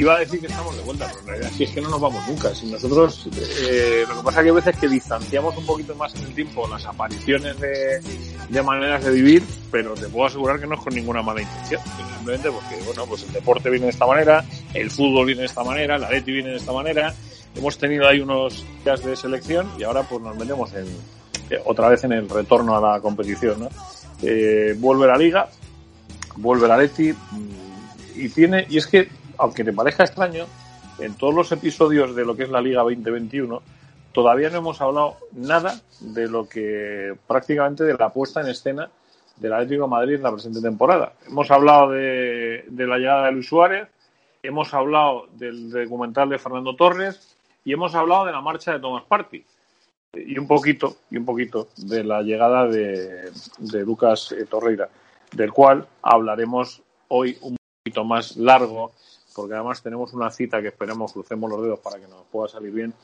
Iba a decir que estamos de vuelta, pero en realidad sí es que no nos vamos nunca. Si nosotros, eh, lo que pasa es que hay veces que distanciamos un poquito más en el tiempo las apariciones de, de maneras de vivir, pero te puedo asegurar que no es con ninguna mala intención. Simplemente porque, bueno, pues el deporte viene de esta manera, el fútbol viene de esta manera, la Leti viene de esta manera. Hemos tenido ahí unos días de selección y ahora pues nos metemos en, eh, otra vez en el retorno a la competición, ¿no? Eh, vuelve la liga, vuelve la Leti, mm, y tiene, y es que aunque te parezca extraño, en todos los episodios de lo que es la Liga 2021, todavía no hemos hablado nada de lo que prácticamente de la puesta en escena del Atlético de Madrid en la presente temporada. Hemos hablado de, la llegada de Luis Suárez, hemos hablado del documental de Fernando Torres y hemos hablado de la marcha de Thomas Party y un poquito y un poquito de la llegada de, de Lucas eh, Torreira, del cual hablaremos hoy un poquito más largo porque además tenemos una cita que esperemos crucemos los dedos para que nos pueda salir bien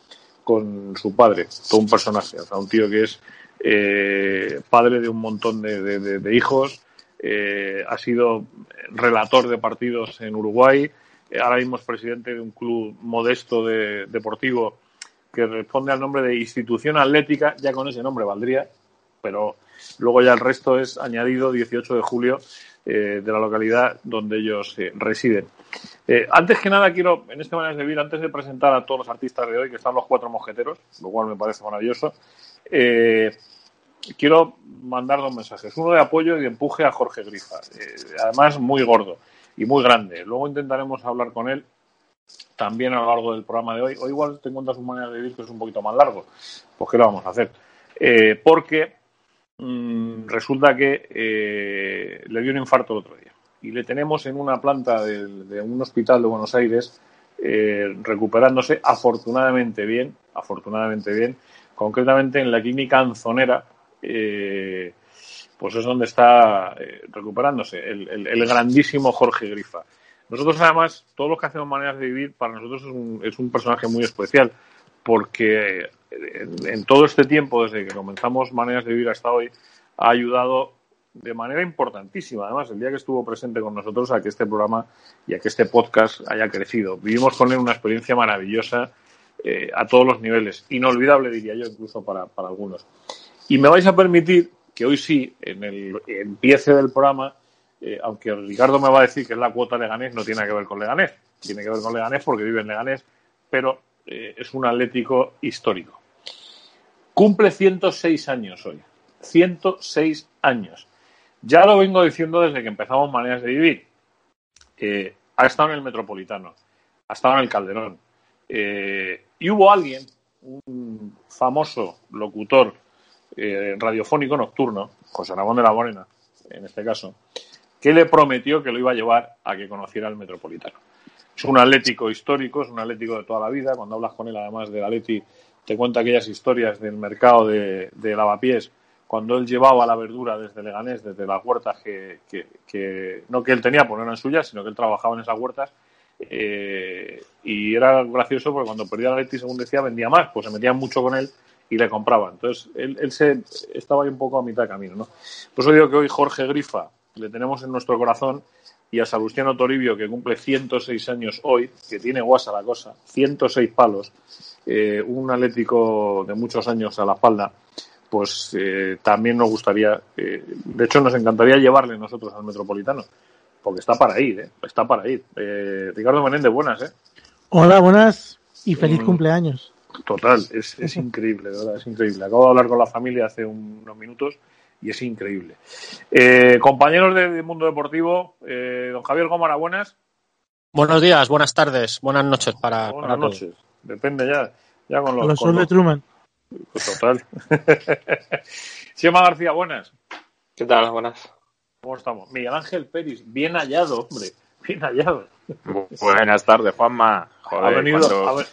con su padre, todo un personaje, o sea, un tío que es eh, padre de un montón de, hijos, eh, ha sido relator de partidos en Uruguay, eh, ahora mismo es presidente de un club modesto de, deportivo que responde al nombre de Institución Atlética, ya con ese nombre valdría, pero luego ya el resto es añadido 18 de julio eh, de la localidad donde ellos eh, residen. Eh, antes que nada, quiero, en este manera de vivir, antes de presentar a todos los artistas de hoy, que están los cuatro mosqueteros, lo cual me parece maravilloso, quiero mandar dos mensajes. Uno de apoyo y de empuje a Jorge Grifa, además muy gordo y muy grande. Luego intentaremos hablar con él también a lo largo del programa de hoy. O igual te encuentras una manera de vivir que es un poquito más largo. Pues ¿qué lo vamos a hacer? porque mmm, resulta que eh, le dio un infarto el otro día y le tenemos en una planta de, un hospital de Buenos Aires eh, recuperándose afortunadamente bien, afortunadamente bien, concretamente en la clínica Anzonera, eh, pues es donde está eh, recuperándose el, el, grandísimo Jorge Grifa. Nosotros además, todos los que hacemos maneras de vivir, para nosotros es un, es un personaje muy especial, porque en, en, todo este tiempo, desde que comenzamos Maneras de Vivir hasta hoy, ha ayudado de manera importantísima, además, el día que estuvo presente con nosotros a que este programa y a que este podcast haya crecido. Vivimos con él una experiencia maravillosa eh, a todos los niveles, inolvidable diría yo, incluso para, para, algunos. Y me vais a permitir que hoy sí, en el empiece del programa, eh, aunque Ricardo me va a decir que es la cuota Leganés, no tiene que ver con Leganés, tiene que ver con Leganés porque vive en Leganés, pero eh, es un Atlético histórico. Cumple 106 años hoy. 106 años. Ya lo vengo diciendo desde que empezamos Maneras de Vivir. Eh, ha estado en el Metropolitano, ha estado en el Calderón. Eh, y hubo alguien, un famoso locutor eh, radiofónico nocturno, José Ramón de la Morena, en este caso, que le prometió que lo iba a llevar a que conociera el Metropolitano. Es un atlético histórico, es un atlético de toda la vida. Cuando hablas con él, además del Atleti, te cuenta aquellas historias del mercado de, de lavapiés, cuando él llevaba la verdura desde Leganés, desde las huertas que, que, no que él tenía, pues no eran suyas, sino que él trabajaba en esas huertas. Eh, y era gracioso porque cuando perdía la Leti, según decía, vendía más, pues se metían mucho con él y le compraban. Entonces, él, él se, estaba ahí un poco a mitad de camino. ¿no? Por eso digo que hoy Jorge Grifa le tenemos en nuestro corazón y a Salustiano Toribio, que cumple 106 años hoy, que tiene guasa la cosa, 106 palos, eh, un atlético de muchos años a la espalda, pues eh, también nos gustaría, eh, de hecho nos encantaría llevarle nosotros al Metropolitano, porque está para ir, ¿eh? está para ir. Eh, Ricardo Menéndez, buenas, ¿eh? Hola, buenas y feliz mm, cumpleaños. Total, es, es increíble, de verdad, es increíble. Acabo de hablar con la familia hace unos minutos y es increíble. Eh, compañeros del mundo deportivo, eh, don Javier Gómara, buenas. Buenos días, buenas tardes, buenas noches para. Buenas para noches, depende ya, ya con los. Los con Sol de los- Total. Siema García, buenas. ¿Qué tal? Buenas. ¿Cómo estamos? Miguel Ángel Peris, bien hallado, hombre, bien hallado. Buenas tardes, Juanma. ha Joder, venido, cuando- ha, ve-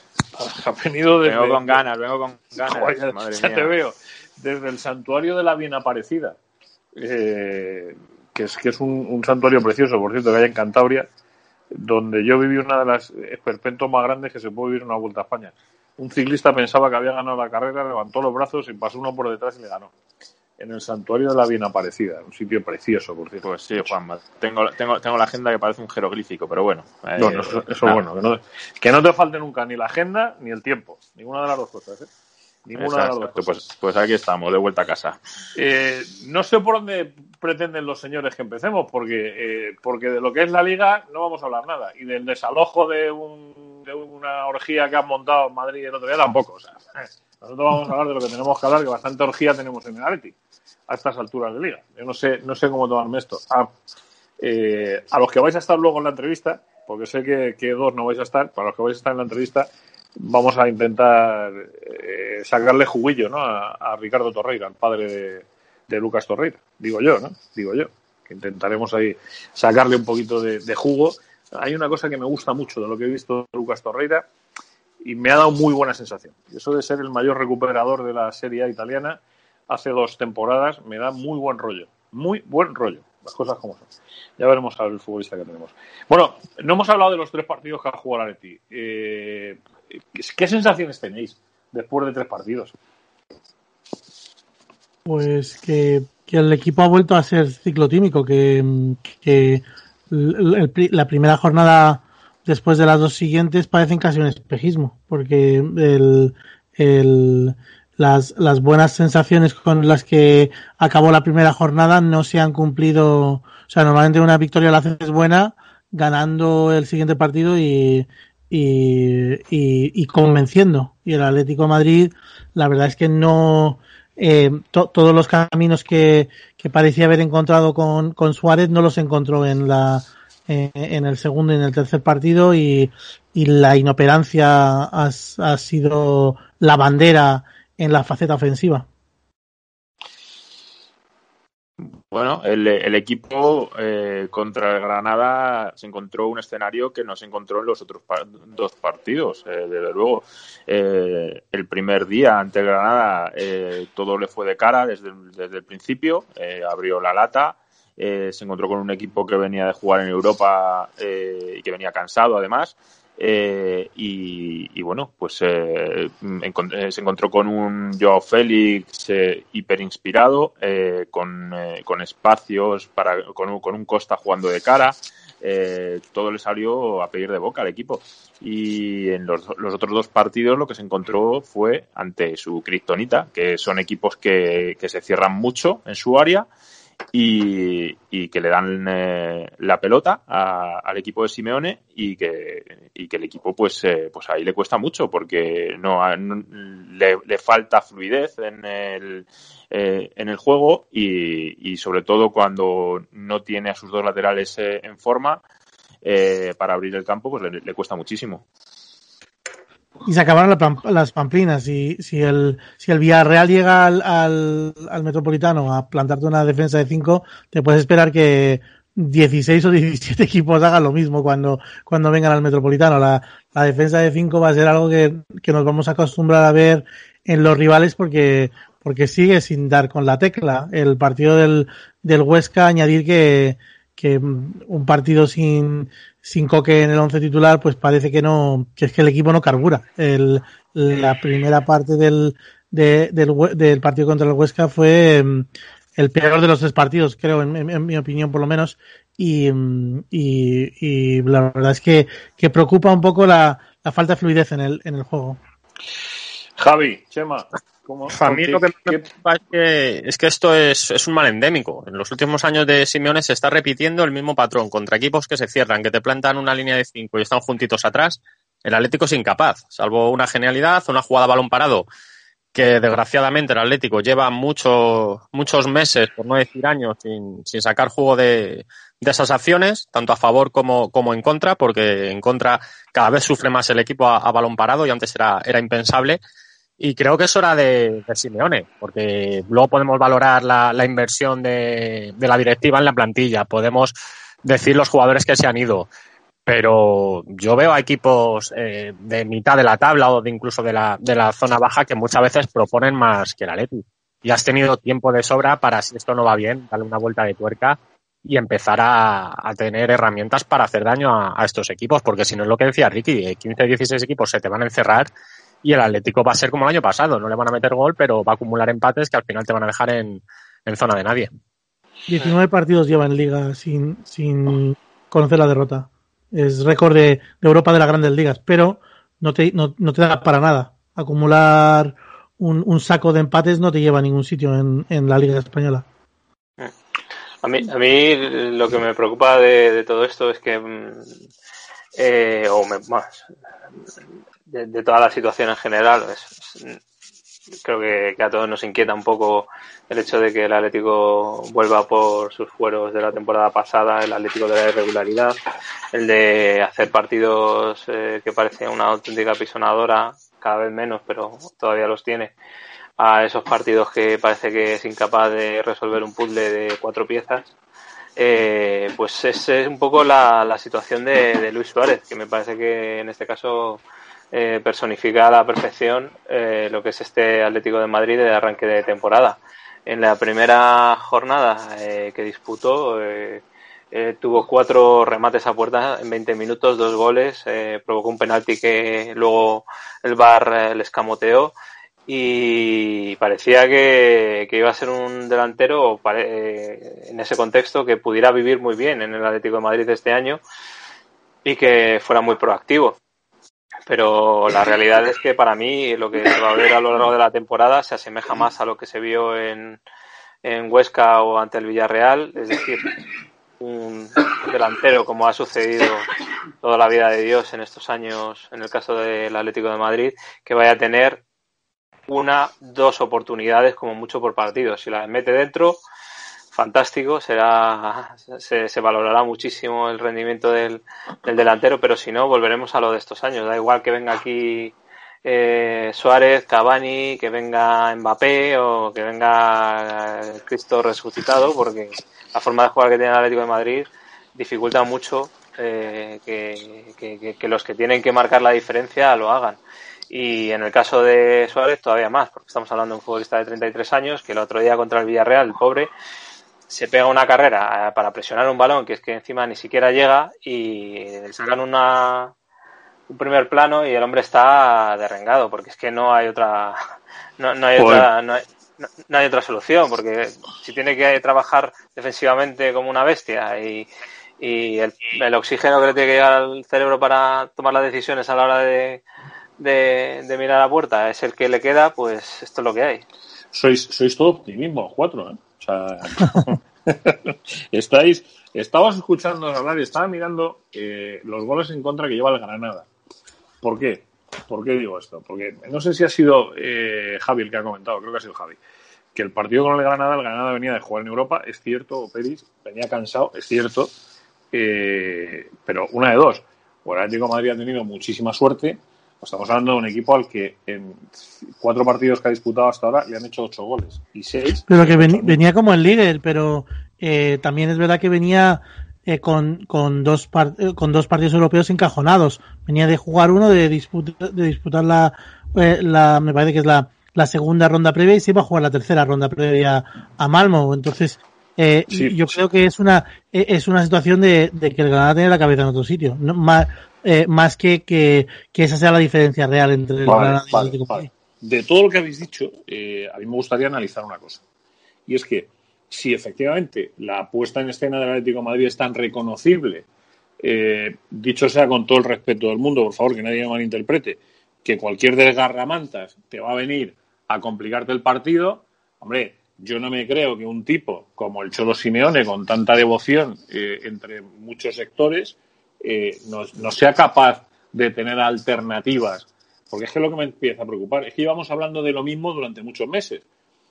ha venido desde, Vengo con ganas, vengo con ganas. Joder, ya- madre ya mía. te veo. Desde el santuario de la Bien Aparecida, eh, que es, que es un, un santuario precioso, por cierto, que hay en Cantabria, donde yo viví una de las esperpentos más grandes que se puede vivir en una vuelta a España. Un ciclista pensaba que había ganado la carrera, levantó los brazos y pasó uno por detrás y le ganó. En el santuario de la Bien Aparecida, un sitio precioso, por cierto. Pues sí, Juanma. Tengo, tengo, tengo la agenda que parece un jeroglífico, pero bueno. eh, No, no, eso, es bueno. Que no, que no te falte nunca ni la agenda ni el tiempo. Ninguna de las dos cosas, ¿eh? Ninguna de las dos Exacto, pues, pues aquí estamos, de vuelta a casa. Eh, no sé por dónde pretenden los señores que empecemos, porque, eh, porque de lo que es la liga no vamos a hablar nada. Y del desalojo de, un, de una orgía que han montado en Madrid el otro día tampoco. O sea, eh, nosotros vamos a hablar de lo que tenemos que hablar, que bastante orgía tenemos en el Atleti a estas alturas de liga. Yo no sé, no sé cómo tomarme esto. Ah, eh, a los que vais a estar luego en la entrevista, porque sé que, que dos no vais a estar, para los que vais a estar en la entrevista, vamos a intentar eh, sacarle juguillo ¿no? a, Ricardo Torreira, el padre de, Lucas Torreira. Digo yo, ¿no? Digo yo. Que intentaremos ahí sacarle un poquito de, jugo. Hay una cosa que me gusta mucho de lo que he visto de Lucas Torreira y me ha dado muy buena sensación. Eso de ser el mayor recuperador de la Serie A italiana hace dos temporadas me da muy buen rollo. Muy buen rollo. Las cosas como son. Ya veremos al futbolista que tenemos. Bueno, no hemos hablado de los tres partidos que ha jugado el Atleti. Eh, ¿Qué sensaciones tenéis después de tres partidos? Pues que, el equipo ha vuelto a ser ciclotímico, que, que el- la primera jornada después de las dos siguientes parecen casi un espejismo, porque el, el- las, las buenas sensaciones con las que acabó la primera jornada no se han cumplido. O sea, normalmente una victoria la haces buena ganando el siguiente partido y, y, y, y convenciendo. Y el Atlético Madrid, la verdad es que no. eh, to- todos los caminos que, que parecía haber encontrado con, con Suárez no los encontró en la en el segundo y en el tercer partido y, y la inoperancia ha sido la bandera en la faceta ofensiva. Bueno, el, el equipo eh, contra el Granada se encontró un escenario que no se encontró en los otros par- dos partidos. Eh, desde luego, eh, el primer día ante el Granada eh, todo le fue de cara desde, desde el principio, eh, abrió la lata, se encontró con un equipo que venía de jugar en Europa y que venía cansado además. Eh, y, bueno, pues eh, eh, se encontró con un Joao Félix eh, hiper inspirado, eh, con, con espacios, para, con, un, con un Costa jugando de cara. todo le salió a pedir de boca al equipo. Y en los, los otros dos partidos lo que se encontró fue ante su Kryptonita, que son equipos que, que se cierran mucho en su área y, y que le dan eh, la pelota a- al equipo de Simeone y que, y que el equipo pues eh, pues ahí le cuesta mucho porque no, no- le, falta fluidez en el eh, en el juego y, y sobre todo cuando no tiene a sus dos laterales eh, en forma eh, para abrir el campo pues le cuesta muchísimo Y se acabaron las pamplinas. Si, si, el, si el Villarreal llega al, al, al Metropolitano a plantarte una defensa de 5, te puedes esperar que 16 o 17 equipos hagan lo mismo cuando, cuando vengan al Metropolitano. La, la defensa de 5 va a ser algo que, que nos vamos a acostumbrar a ver en los rivales porque, porque sigue sin dar con la tecla. El partido del, del Huesca, añadir que, que un partido sin, sin Coque en el once titular, pues parece que no, que es que el equipo no carbura. El, la primera parte del, de- del, del partido contra el Huesca fue mm, el peor de los tres partidos, creo, en, en- en mi opinión por lo menos. Y, mm, y, y la verdad es que, que preocupa un poco la, la falta de fluidez en el, en el juego. Javi, Chema, ¿cómo, A mí lo que me preocupa es que, es que esto es, es un mal endémico. En los últimos años de Simeone se está repitiendo el mismo patrón contra equipos que se cierran, que te plantan una línea de cinco y están juntitos atrás. el Atlético es incapaz, salvo una genialidad, una jugada a balón parado, que desgraciadamente el Atlético lleva muchos muchos meses, por no decir años, sin, sin sacar juego de, de, esas acciones, tanto a favor como, como, en contra, porque en contra cada vez sufre más el equipo a, a balón parado y antes era, era impensable. Y creo que es hora de, de Simeone, porque luego podemos valorar la, la inversión de, de, la directiva en la plantilla, podemos decir los jugadores que se han ido, pero yo veo a equipos eh, de mitad de la tabla o de incluso de la, de la zona baja que muchas veces proponen más que el Atleti. Y has tenido tiempo de sobra para, si esto no va bien, darle una vuelta de tuerca y empezar a, a tener herramientas para hacer daño a, a, estos equipos, porque si no es lo que decía Ricky, 15, 16 equipos se te van a encerrar y el Atlético va a ser como el año pasado, no le van a meter gol, pero va a acumular empates que al final te van a dejar en, en zona de nadie. 19 partidos lleva en liga sin, sin conocer la derrota. Es récord de, de, Europa de las grandes ligas, pero no te, no, no te da para nada. Acumular un, un, saco de empates no te lleva a ningún sitio en, en la liga española. A mí, a mí lo que me preocupa de, de todo esto es que, eh, o me, más, de, toda la situación en general, creo que, a todos nos inquieta un poco el hecho de que el Atlético vuelva por sus fueros de la temporada pasada, el Atlético de la irregularidad, el de hacer partidos eh, que parecen una auténtica pisonadora, cada vez menos, pero todavía los tiene, a esos partidos que parece que es incapaz de resolver un puzzle de cuatro piezas. Eh, pues es, es, un poco la, situación de, Luis Suárez, que me parece que en este caso eh, personifica a la perfección eh, lo que es este Atlético de Madrid de arranque de temporada. En la primera jornada eh, que disputó, eh, eh, tuvo cuatro remates a puerta en 20 minutos, dos goles, provocó un penalti que luego el VAR le escamoteó y parecía que, iba a ser un delantero en ese contexto que pudiera vivir muy bien en el Atlético de Madrid este año y que fuera muy proactivo pero la realidad es que para mí lo que se va a ver a lo largo de la temporada se asemeja más a lo que se vio en, en Huesca o ante el Villarreal, es decir, un delantero como ha sucedido toda la vida de Dios en estos años en el caso del Atlético de Madrid, que vaya a tener una, dos oportunidades como mucho por partido. Si las mete dentro, fantástico, será, se, se, valorará muchísimo el rendimiento del, del, delantero, pero si no, volveremos a lo de estos años. Da igual que venga aquí eh, Suárez, Cavani, que venga Mbappé o que venga Cristo resucitado, porque la forma de jugar que tiene el Atlético de Madrid dificulta mucho eh, que, que, que los que tienen que marcar la diferencia lo hagan. Y en el caso de Suárez todavía más, porque estamos hablando de un futbolista de 33 años que el otro día contra el Villarreal, el pobre, se pega una carrera para presionar un balón que es que encima ni siquiera llega y sacan una un primer plano y el hombre está derrengado porque es que no hay otra no, no hay otra no hay, no, no hay, otra solución porque si tiene que trabajar defensivamente como una bestia y, y el, el, oxígeno que le tiene que llegar al cerebro para tomar las decisiones a la hora de, de, de mirar a la puerta es el que le queda pues esto es lo que hay sois sois todo optimismo los cuatro ¿eh? O sea, estáis, estabas escuchando hablar y estaba mirando eh, los goles en contra que lleva el Granada. ¿Por qué? ¿Por qué digo esto? Porque no sé si ha sido eh, Javi el que ha comentado, creo que ha sido Javi, que el partido con el Granada, el Granada venía de jugar en Europa, es cierto, Peris, venía cansado, es cierto, eh, pero una de dos, o el Atlético Madrid ha tenido muchísima suerte, Estamos hablando de un equipo al que en cuatro partidos que ha disputado hasta ahora le han hecho ocho goles y seis. Pero que ven, venía como el líder, pero eh, también es verdad que venía eh, con, con, dos par, eh, con dos partidos europeos encajonados. Venía de jugar uno, de disputar, de disputar la, eh, la, me parece que es la, la segunda ronda previa y se iba a jugar la tercera ronda previa a Malmo. Entonces, eh, sí, yo sí. creo que es una es una situación de, de, que el Granada tiene la cabeza en otro sitio. No, más, eh, más que, que, que, esa sea la diferencia real entre el vale, vale. De todo lo que habéis dicho, eh, a mí me gustaría analizar una cosa. Y es que si efectivamente la puesta en escena del Atlético de Madrid es tan reconocible, eh, dicho sea con todo el respeto del mundo, por favor, que nadie me malinterprete, que cualquier desgarramantas te va a venir a complicarte el partido, hombre, yo no me creo que un tipo como el Cholo Simeone, con tanta devoción eh, entre muchos sectores, eh, no, no, sea capaz de tener alternativas. Porque es que lo que me empieza a preocupar es que íbamos hablando de lo mismo durante muchos meses.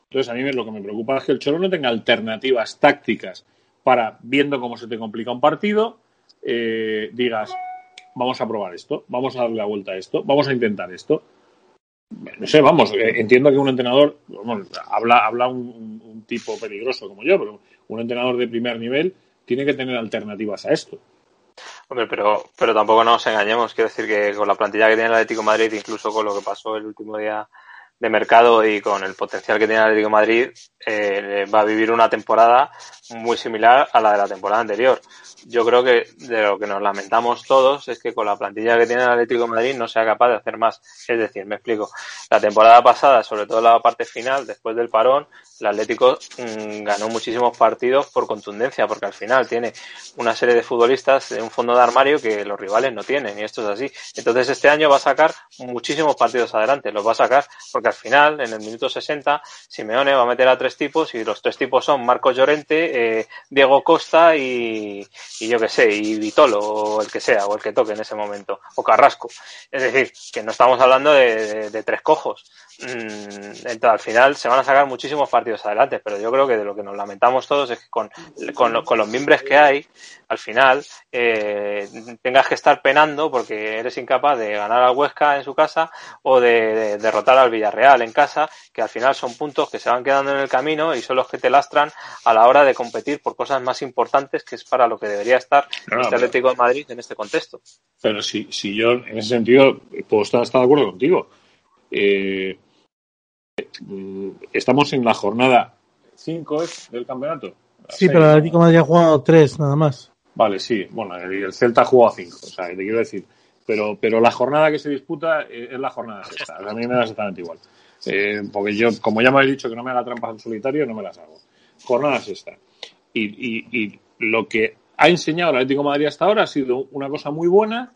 Entonces, a mí lo que me preocupa es que el Cholo no tenga alternativas tácticas para, viendo cómo se te complica un partido, eh, digas, vamos a probar esto, vamos a darle la vuelta a esto, vamos a intentar esto. No sé, vamos, eh, entiendo que un entrenador, habla, habla un tipo peligroso como yo, pero un entrenador de primer nivel tiene que tener alternativas a esto. Hombre, pero, pero tampoco nos engañemos. Quiero decir que con la plantilla que tiene el Atlético Madrid, incluso con lo que pasó el último día de mercado y con el potencial que tiene el Atlético Madrid, eh, va a vivir una temporada muy similar a la de la temporada anterior. Yo creo que de lo que nos lamentamos todos es que con la plantilla que tiene el Atlético Madrid no sea capaz de hacer más. Es decir, me explico. La temporada pasada, sobre todo la parte final, después del parón, el Atlético mmm, ganó muchísimos partidos por contundencia, porque al final tiene una serie de futbolistas de un fondo de armario que los rivales no tienen, y esto es así. Entonces este año va a sacar muchísimos partidos adelante, los va a sacar porque al final, en el minuto 60, Simeone va a meter a tres tipos y los tres tipos son Marcos Llorente, eh, Diego Costa y, yo que sé, y Vitolo, o el que sea, o el que toque en ese momento, o Carrasco. Es decir, que no estamos hablando de, tres cojos. Mm, entonces, al final se van a sacar muchísimos partidos adelante, pero yo creo que de lo que nos lamentamos todos es que con, con, con los miembros que hay, al final eh, tengas que estar penando porque eres incapaz de ganar al Huesca en su casa o de, de, derrotar al Villarreal en casa, que al final son puntos que se van quedando en el camino y son los que te lastran a la hora de competir por cosas más importantes que es para lo que debería estar no, el Atlético de Madrid en este contexto. Pero si, si yo en ese sentido puedo estar, estar de acuerdo contigo. Eh, estamos en la jornada 5 del campeonato. Sí, pero el Atlético Madrid ha jugado 3 nada más. Vale, sí. Bueno, el, el Celta ha jugado 5, o sea, te quiero decir. Pero, pero la jornada que se disputa es la jornada sexta. A mí me da exactamente igual. Eh, porque yo, como ya me habéis dicho que no me haga trampas en solitario, no me las hago. Jornada sexta. Y, y, y lo que ha enseñado el Atlético de Madrid hasta ahora ha sido una cosa muy buena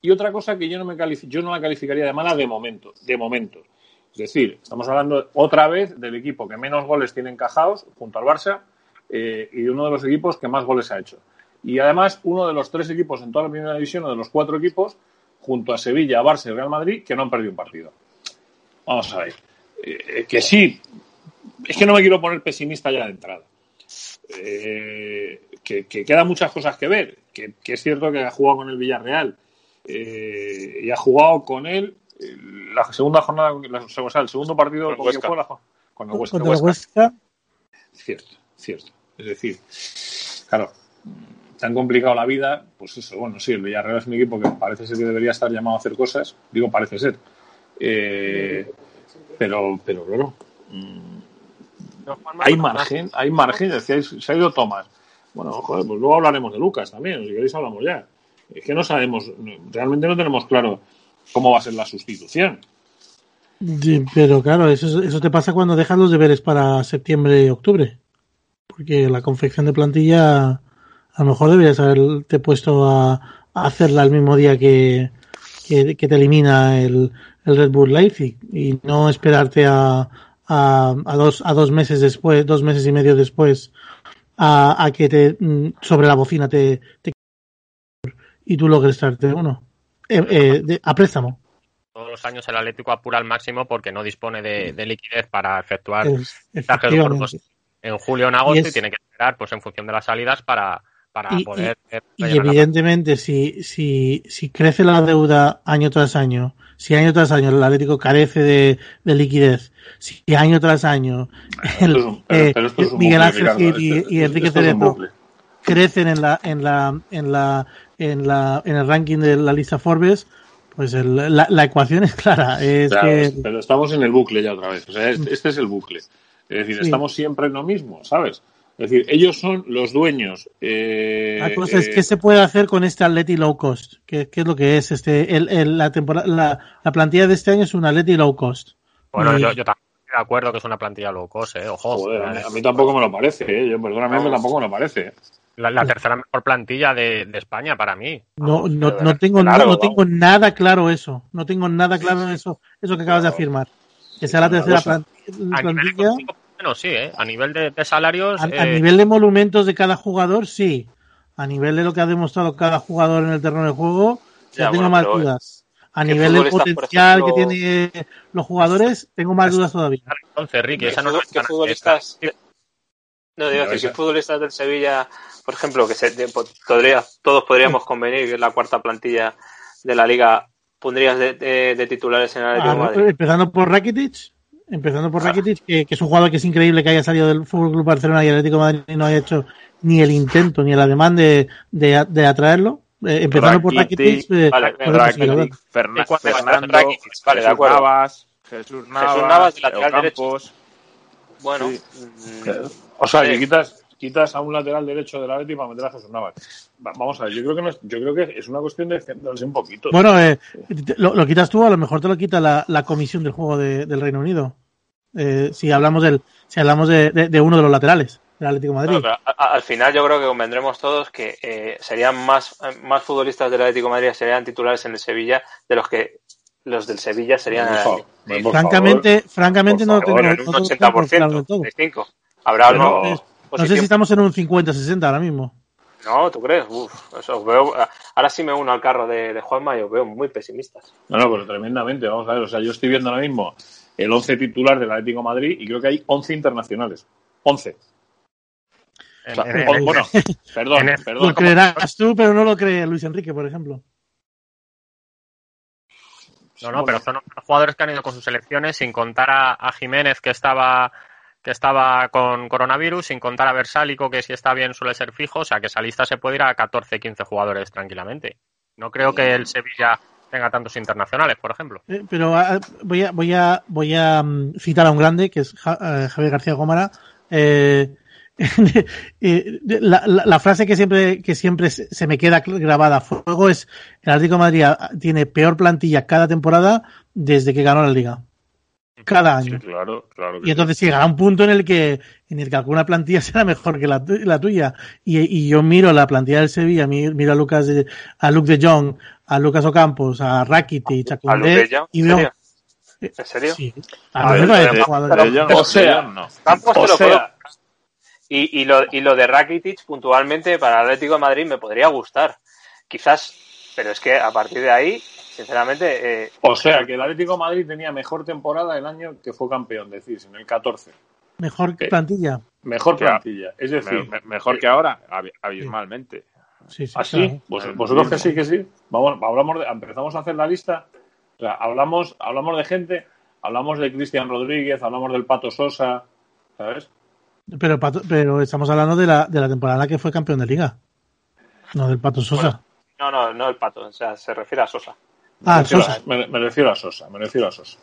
y otra cosa que yo no, me yo no la calificaría de mala de momento. De momento. Es decir, estamos hablando otra vez del equipo que menos goles tiene encajados junto al Barça eh, y de uno de los equipos que más goles ha hecho. Y además, uno de los tres equipos en toda la primera división, o de los cuatro equipos, junto a Sevilla, Barça y Real Madrid, que no han perdido un partido. Vamos a ver. Eh, que sí, es que no me quiero poner pesimista ya de entrada. Eh, que, que, quedan muchas cosas que ver. Que, que, es cierto que ha jugado con el Villarreal eh, y ha jugado con él la segunda jornada, la, o sea, el segundo partido con, el fue con el Huesca. Con el Huesca. Cierto, cierto. Es decir, claro, tan complicado la vida, pues eso, bueno, sí, el Villarreal es un equipo que parece ser que debería estar llamado a hacer cosas, digo parece ser, eh, pero, pero claro, mmm, hay margen, hay margen, decía, se ha ido Tomás. Bueno, joder, pues luego hablaremos de Lucas también, si queréis hablamos ya. Es que no sabemos, realmente no tenemos claro cómo va a ser la sustitución. Sí, pero claro, eso, eso te pasa cuando dejas los deberes para septiembre y octubre. Porque la confección de plantilla, a lo mejor deberías haberte puesto a, a hacerla el mismo día que, que, que te elimina el, el, Red Bull Leipzig y no esperarte a, a, a, dos, a dos meses después, dos meses y medio después, a, a que te, sobre la bocina te, te y tú logres traerte uno. Eh, eh, de, a préstamo. Todos los años el Atlético apura al máximo porque no dispone de, de liquidez para efectuar es, en julio o en agosto y, es, y, tiene que esperar pues en función de las salidas para, para y, poder. Y, y evidentemente, si, si, si crece la deuda año tras año, si año tras año el Atlético carece de, de liquidez, si año tras año el, eh, Miguel Ángel y, y, Enrique Cerezo crecen en la, en la, en la, en la, en el ranking de la lista Forbes, pues el, la, la, ecuación es clara. Es claro, que... Pero estamos en el bucle ya otra vez. O sea, este, este es el bucle. Es decir, sí. estamos siempre en lo mismo, ¿sabes? Es decir, ellos son los dueños. Eh, la cosa es, ¿qué se puede hacer con este Atleti low cost? ¿Qué, qué es lo que es? este el, el, la, temporada, la, la, plantilla de este año es un Atleti low cost. Bueno, y... yo, yo también estoy de acuerdo que es una plantilla low cost, ¿eh? Ojo. Joder, a, mí, a, mí, tampoco me lo parece, ¿eh? Yo, perdóname, no. tampoco me lo parece. La, la, tercera mejor plantilla de, de España para mí. No, no, no tengo, claro, no, no tengo nada claro eso. No tengo nada claro eso, eso que acabas de afirmar. Que sea la tercera plantilla. Bueno, sí, ¿eh? a nivel de, de salarios. A, eh... a, nivel de monumentos de cada jugador, sí. A nivel de lo que ha demostrado cada jugador en el terreno de juego, Ya, Ya, tengo bueno, más pero, dudas. A ¿qué nivel de potencial que tienen los jugadores, tengo más dudas todavía. Entonces, Ricky, ¿Qué, esa no qué futbolistas? No, digo, que ves, ¿qué eh. futbolistas del Sevilla, por ejemplo, que se, de- podría, todos podríamos convenir que es la cuarta plantilla de la liga, pondrías de, de- de titulares en el Ah, Madrid? empezando por Rakitic, empezando por Rakitic, que, que es un jugador que es increíble que haya salido del Fútbol Club Barcelona y el Atlético de Madrid no haya hecho ni el intento ni el ademán de, de, de atraerlo. Eh, empezando por Rakitic, eh, vale, puede conseguirlo. Rakitic, Ferna- ¿Y cuál- Fernando, Rakitic? Vale, de Jesús. Navas, Jesús Navas, Navas, de lateral Ocampos. Bueno, Sí. O sea, que quitas, quitas a un lateral derecho del Atleti para meter a Jesús Navas. Va- Vamos a ver, yo creo que no es, yo creo que es una cuestión de centrarse un poquito. Bueno, eh, lo, lo quitas tú, a lo mejor te lo quita la, la comisión del juego de- del Reino Unido. Eh, si hablamos del, si hablamos de, de- de uno de los laterales del Atlético de Madrid. no, a- al final yo creo que convendremos todos que eh, serían más, más futbolistas del Atlético de Madrid serían titulares en el Sevilla de los que los del Sevilla serían Por en el favor, francamente, francamente no favor, tengo en un no tengo tan claro del 80%, todo. 25. Habrá algo- No sé posición- si estamos en un 50-60 ahora mismo. No, ¿tú crees? Uf, eso os veo, ahora sí me uno al carro de, de Juanma y os veo muy pesimistas. No, no, pero tremendamente, vamos a ver. O sea, yo estoy viendo ahora mismo el 11 titular del Atlético de Madrid y creo que hay 11 internacionales. 11. O en- sea, en- o- en- bueno, perdón, en perdón. Lo creerás tú, pero no lo cree Luis Enrique, por ejemplo. No, no, pero son jugadores que han ido con sus selecciones sin contar a, a Jiménez que estaba que estaba con coronavirus, sin contar a Versálico que si está bien suele ser fijo, o sea que esa lista se puede ir a 14, 15 jugadores tranquilamente. No creo que el Sevilla tenga tantos internacionales, por ejemplo. Eh, pero ah, voy a, voy a, voy a mm, citar a un grande, que es eh, Javier García Gómara. Eh, la, frase que siempre, que siempre se me queda grabada a fuego es el Atlético de Madrid tiene peor plantilla cada temporada desde que ganó la liga. Cada Sí, año. claro, claro. que Y entonces llegará un punto en el que en el que alguna plantilla será mejor que la, la tuya. Y, y yo miro la plantilla del Sevilla, mi- miro a Lucas de, a Luke de Jong, a Lucas Ocampos, a Rakitic, a ¿A Luke Koundé, y ¿En veo serio? ¿En serio? Sí. A A ver, de- de O sea, no. Campos O lo Y, y, lo, y lo de Rakitic puntualmente para el Atlético de Madrid me podría gustar. Quizás, pero es que a partir de ahí, sinceramente, eh, O sea, que el Atlético de Madrid tenía mejor temporada el año que fue campeón, decís, en el 14. mejor ¿Qué? plantilla. Mejor plantilla. Es decir, me- mejor que ahora, ab- abismalmente. Sí, sí, así, claro. pues, vosotros que sí, que sí. Vamos, hablamos de, empezamos a hacer la lista. O sea, hablamos, hablamos de gente, hablamos de Cristian Rodríguez, hablamos del Pato Sosa, ¿sabes? Pero, Pato- pero estamos hablando de la, de la temporada en la que fue campeón de liga. No del Pato Sosa. no, no, no el pato, o sea, se refiere a Sosa. Me ah, refiero Sosa. a- me, me refiero a Sosa, me refiero a Sosa.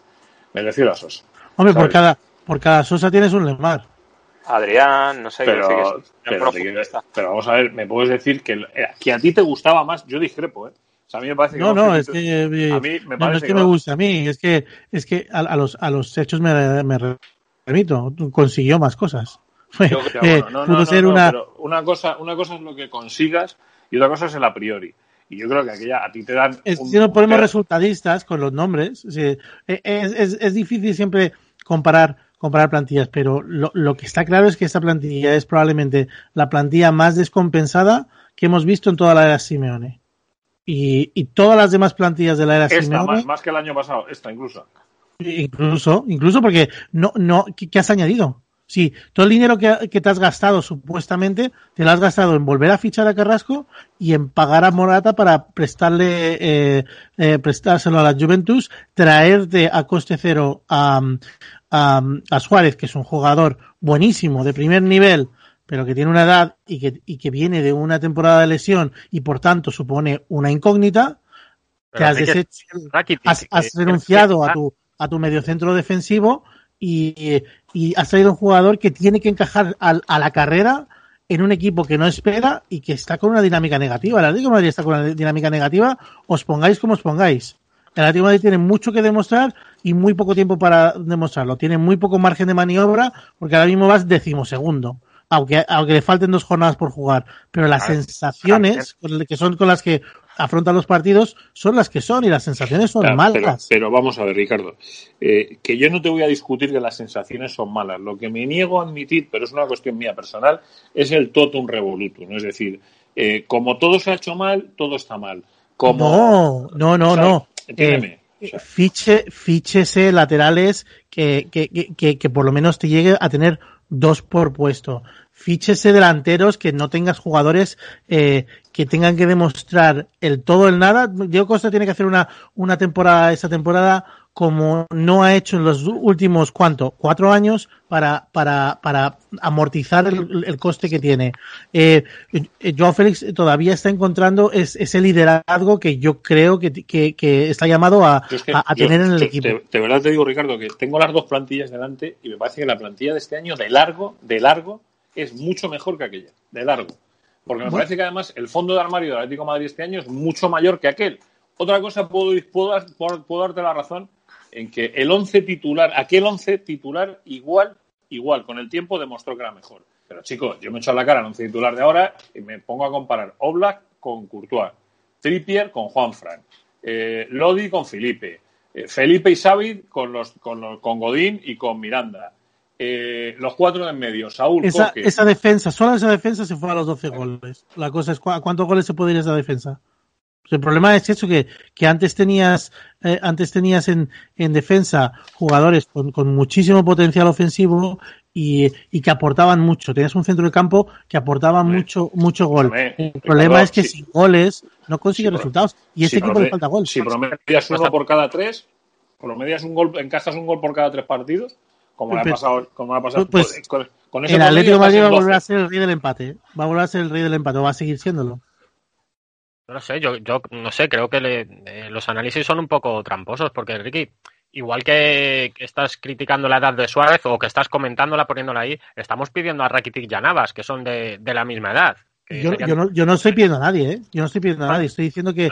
Me refiero a Sosa. Hombre, por cada, por cada Sosa tienes un Lemar. Adrián, no sé, Pero, que que es pero, profundista. pero vamos a ver, me puedes decir que, eh, que a ti te gustaba más, yo discrepo, ¿eh? O sea, a mí me parece que No, no, es que, eh, a mí me no, no parece es que que me guste a mí, es que, es que a, a los, a los hechos me, me remito. Consiguió más cosas. Ya, eh, bueno, no, pudo ser una, pero una cosa, una cosa es lo que consigas y otra cosa es el a priori. Y yo creo que aquella a ti te dan. Es un- que nos ponemos te- resultadistas con los nombres. es, es- es difícil siempre comparar, comparar plantillas, pero lo, lo que está claro es que esta plantilla es probablemente la plantilla más descompensada que hemos visto en toda la era Simeone. Y, y todas las demás plantillas de la era Esta, Simeone, más, más que el año pasado, esta incluso. incluso, incluso porque no, no, ¿qué, qué has añadido? Sí, todo el dinero que, que te has gastado supuestamente, te lo has gastado en volver a fichar a Carrasco y en pagar a Morata para prestarle, eh, eh, prestárselo a la Juventus, traerte a coste cero a, a, a Suárez, que es un jugador buenísimo, de primer nivel, pero que tiene una edad y que, y que viene de una temporada de lesión y por tanto supone una incógnita, te has deshecho, has, has renunciado a tu, a tu mediocentro defensivo y, y has traído un jugador que tiene que encajar al- a, la carrera en un equipo que no espera y que está con una dinámica negativa. El Atlético de Madrid está con una dinámica negativa, os pongáis como os pongáis. El Atlético de Madrid tiene mucho que demostrar y muy poco tiempo para demostrarlo. Tiene muy poco margen de maniobra porque ahora mismo vas decimosegundo. Aunque, aunque le falten dos jornadas por jugar. Pero las A ver, sensaciones con- que son con las que afrontan los partidos son las que son y las sensaciones son Claro, malas. pero vamos a ver, Ricardo, eh, que yo no te voy a discutir que las sensaciones son malas. Lo que me niego a admitir, pero es una cuestión mía personal, es el totum revolutum. Es decir, eh, como todo se ha hecho mal, todo está mal. como... No, no, no, no. entiéndeme. Eh, O sea, fiche, fíchese laterales que, que, que, que por lo menos te llegue a tener dos por puesto. Fíchese delanteros que no tengas jugadores eh, que tengan que demostrar el todo el nada. Diego Costa tiene que hacer una, una temporada, esa temporada, como no ha hecho en los últimos, ¿cuánto? Cuatro años para, para, para amortizar el, el coste que tiene. Eh, eh, Joao Félix todavía está encontrando es, ese liderazgo que yo creo que, que, que está llamado a, yo es que a, a yo- tener en el equipo. De, de verdad te digo, Ricardo, que tengo las dos plantillas delante y me parece que la plantilla de este año, de largo, de largo, es mucho mejor que aquella. De largo. Porque me Bueno. parece que además el fondo de armario del Atlético de Madrid este año es mucho mayor que aquel. Otra cosa, puedo, puedo- puedo darte la razón en que el 11 titular, aquel 11 titular igual, igual, con el tiempo demostró que era mejor. Pero chicos, yo me echo a la cara al 11 titular de ahora y me pongo a comparar Oblak con Courtois, Trippier con Juan Fran, eh, Lodi con Felipe, eh, Felipe y Xavi con, los, con, los- con Godín y con Miranda. Eh, los cuatro en medio, Saúl, Esa, Coque. esa defensa, solo esa defensa se fue a los 12 goles. La cosa es, ¿cu- ¿a cuántos goles se puede ir esa defensa? Pues el problema es eso, que, que antes tenías, eh, antes tenías en, en defensa jugadores con, con muchísimo potencial ofensivo y, y que aportaban mucho. Tenías un centro de campo que aportaba mucho, mucho gol. El Ricardo, problema es que si- sin goles no consigue resultados. Y este equipo le falta gol. Si promedias uno por cada tres, promedias un gol, encajas un gol por cada tres partidos, como le ha pasado, como ha pasado pues, con, con ese El Atlético Madrid va a volver 12. a ser el rey del empate. Va a volver a ser el rey del empate, o va a seguir siéndolo. No lo sé, yo, yo no sé, creo que le- eh, los análisis son un poco tramposos, porque Ricky, igual que, estás criticando la edad de Suárez o que estás comentándola, poniéndola ahí, estamos pidiendo a Rakitic y a Navas, que son de, de la misma edad. Yo, serían- yo, no, yo no estoy pidiendo a nadie, ¿eh? Yo no estoy pidiendo a nadie. Estoy diciendo que,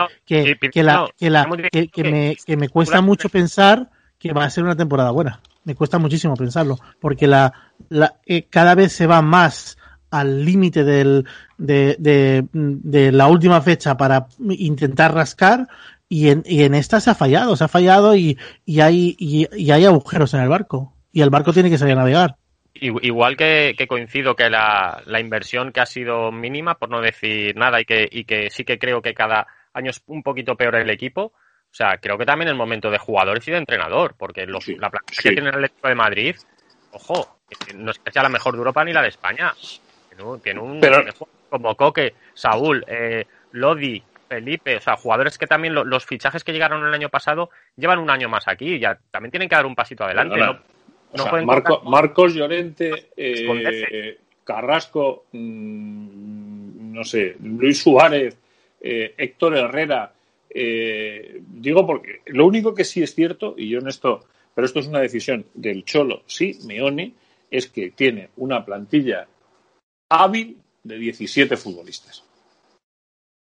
la, la, me, que me cuesta mucho pensar que va a ser una temporada buena. Me cuesta muchísimo pensarlo. Porque la, la, eh, cada vez se va más al límite de, de, de la última fecha para intentar rascar y en, y en esta se ha fallado, se ha fallado y, hay, y, hay agujeros en el barco. Y el barco tiene que salir a navegar. Igual que, coincido que la, la inversión que ha sido mínima, por no decir nada, y que sí que creo que cada año es un poquito peor el equipo, o sea, creo que también es momento de jugadores y de entrenador, porque los- Sí, la plantilla sí. que tiene el Atlético de Madrid, ojo, no es que sea la mejor de Europa ni la de España. Tiene un, tiene un- Pero- como Coque, Saúl, eh, Lodi, Felipe, o sea, jugadores que también lo- los fichajes que llegaron el año pasado llevan un año más aquí, ya también tienen que dar un pasito adelante. ¿no? Sea, Marco- Marcos Llorente, eh. Carrasco, mm, no sé, Luis Suárez, eh, Héctor Herrera. Eh, digo porque lo único que sí es cierto, y yo en esto, pero esto es una decisión del Cholo, sí, Meone, es que tiene una plantilla hábil de 17 futbolistas.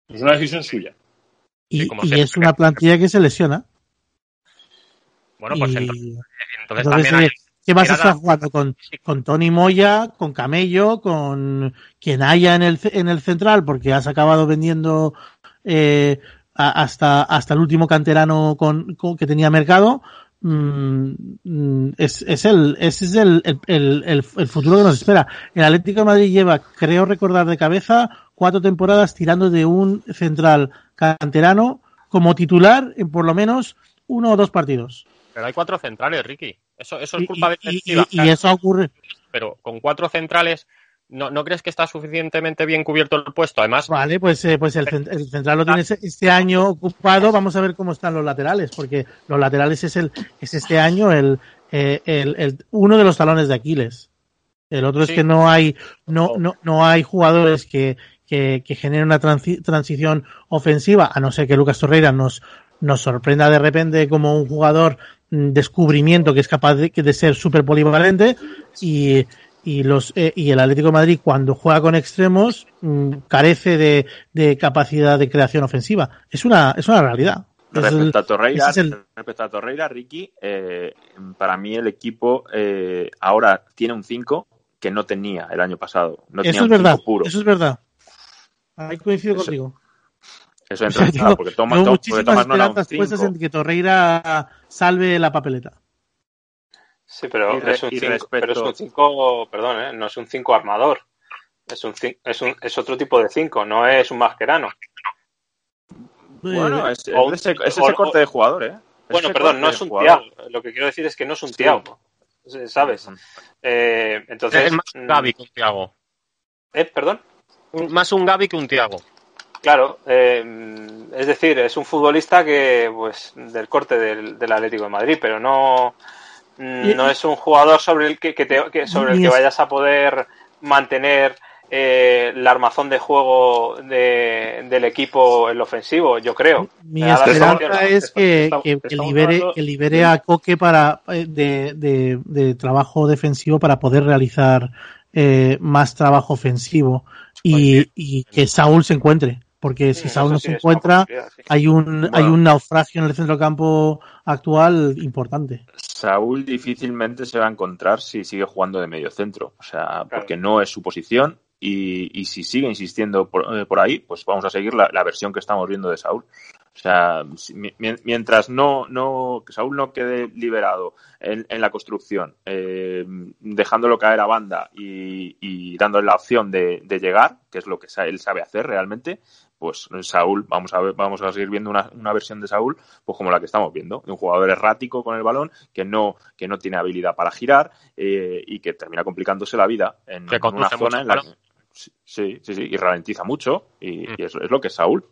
Es una decisión suya. Y, como es una plantilla que se lesiona. Bueno, pues Y- entonces, entonces Entonces, también hay, eh, ¿qué vas a estar jugando con, con Tony Moya, con Camello, con quien haya en el, en el central? Porque has acabado vendiendo eh, a- hasta, hasta el último canterano con, con- que tenía mercado. Mm, mm, es, es el, ese es el, el, el, el- futuro que nos espera. El Atlético de Madrid lleva, creo recordar de cabeza, cuatro temporadas tirando de un central canterano como titular en por lo menos uno o dos partidos. pero hay cuatro centrales, Ricky. Eso, eso es Y, culpa de y- y- directiva, y eso ocurre. pero con cuatro centrales, ¿no, ¿no crees que está suficientemente bien cubierto el puesto? Además, Vale, pues, eh, pues el, cent- el central lo tiene este- este año ocupado. Vamos a ver cómo están los laterales, porque los laterales es el es este año el, eh, el, el- uno de los talones de Aquiles. El otro Sí. es que no hay no no no hay jugadores que que, que generen una transi- transición ofensiva, a no ser que Lucas Torreira nos nos sorprenda de repente como un jugador mm, descubrimiento que es capaz de, de ser súper polivalente y, y los eh, y el Atlético de Madrid cuando juega con extremos mm, carece de, de capacidad de creación ofensiva. Es una es una realidad. Es el- Respecto a Torreira, es el- respecto a Torreira, Ricky, eh, para mí el equipo eh, ahora tiene un 5 que no tenía el año pasado. No tenía eso es un verdad. 5 puro. Eso es verdad. Ahí coincido Eso- contigo. Eso nada, porque porque Thomas no era un esperanzas puestas 5. en que Torreira salve la papeleta. Sí, pero es un y 5, respecto- pero es un 5, perdón, ¿eh? no es un 5 armador. Es un cin- es un es otro tipo de 5, no es un masquerano. Bueno, es, es o- ese, o- ese corte de jugador, ¿eh? Es Bueno, perdón, no es un. Tiago. Lo que quiero decir es que no es un Tiago. ¿Sabes? Eh, entonces. es más un mm, Gaby que un Tiago. ¿Eh? ¿Perdón? Un- Más un Gaby que un Tiago. Claro, eh, es decir, es un futbolista que, pues, del corte del, del Atlético de Madrid, pero no, mm, no es un jugador sobre el que, que te- que- sobre el que vayas a poder mantener eh, la armazón de juego de- del equipo en lo ofensivo, yo creo. Mi esperanza es que, Estamos- que- libere, que libere a Coque para, eh, de, de- de trabajo defensivo para poder realizar eh, más trabajo ofensivo y, y que Saúl se encuentre. Porque si Sí, Saúl no se encuentra, sí. hay un, hay un naufragio en el centrocampo actual importante. Saúl difícilmente se va a encontrar si sigue jugando de medio centro, o sea, porque no es su posición y, y si sigue insistiendo por, eh, por ahí, pues vamos a seguir la, la versión que estamos viendo de Saúl. O sea, mientras no, no, que Saúl no quede liberado en, en la construcción, eh, dejándolo caer a banda y, y dándole la opción de, de llegar, que es lo que él sabe hacer realmente, pues Saúl, vamos a ver, vamos a seguir viendo una, una versión de Saúl, pues como la que estamos viendo, de un jugador errático con el balón, que no, que no tiene habilidad para girar eh, y que termina complicándose la vida en, una mucho zona en la que sí, sí, sí, y ralentiza mucho y, Mm. y eso es lo que es Saúl.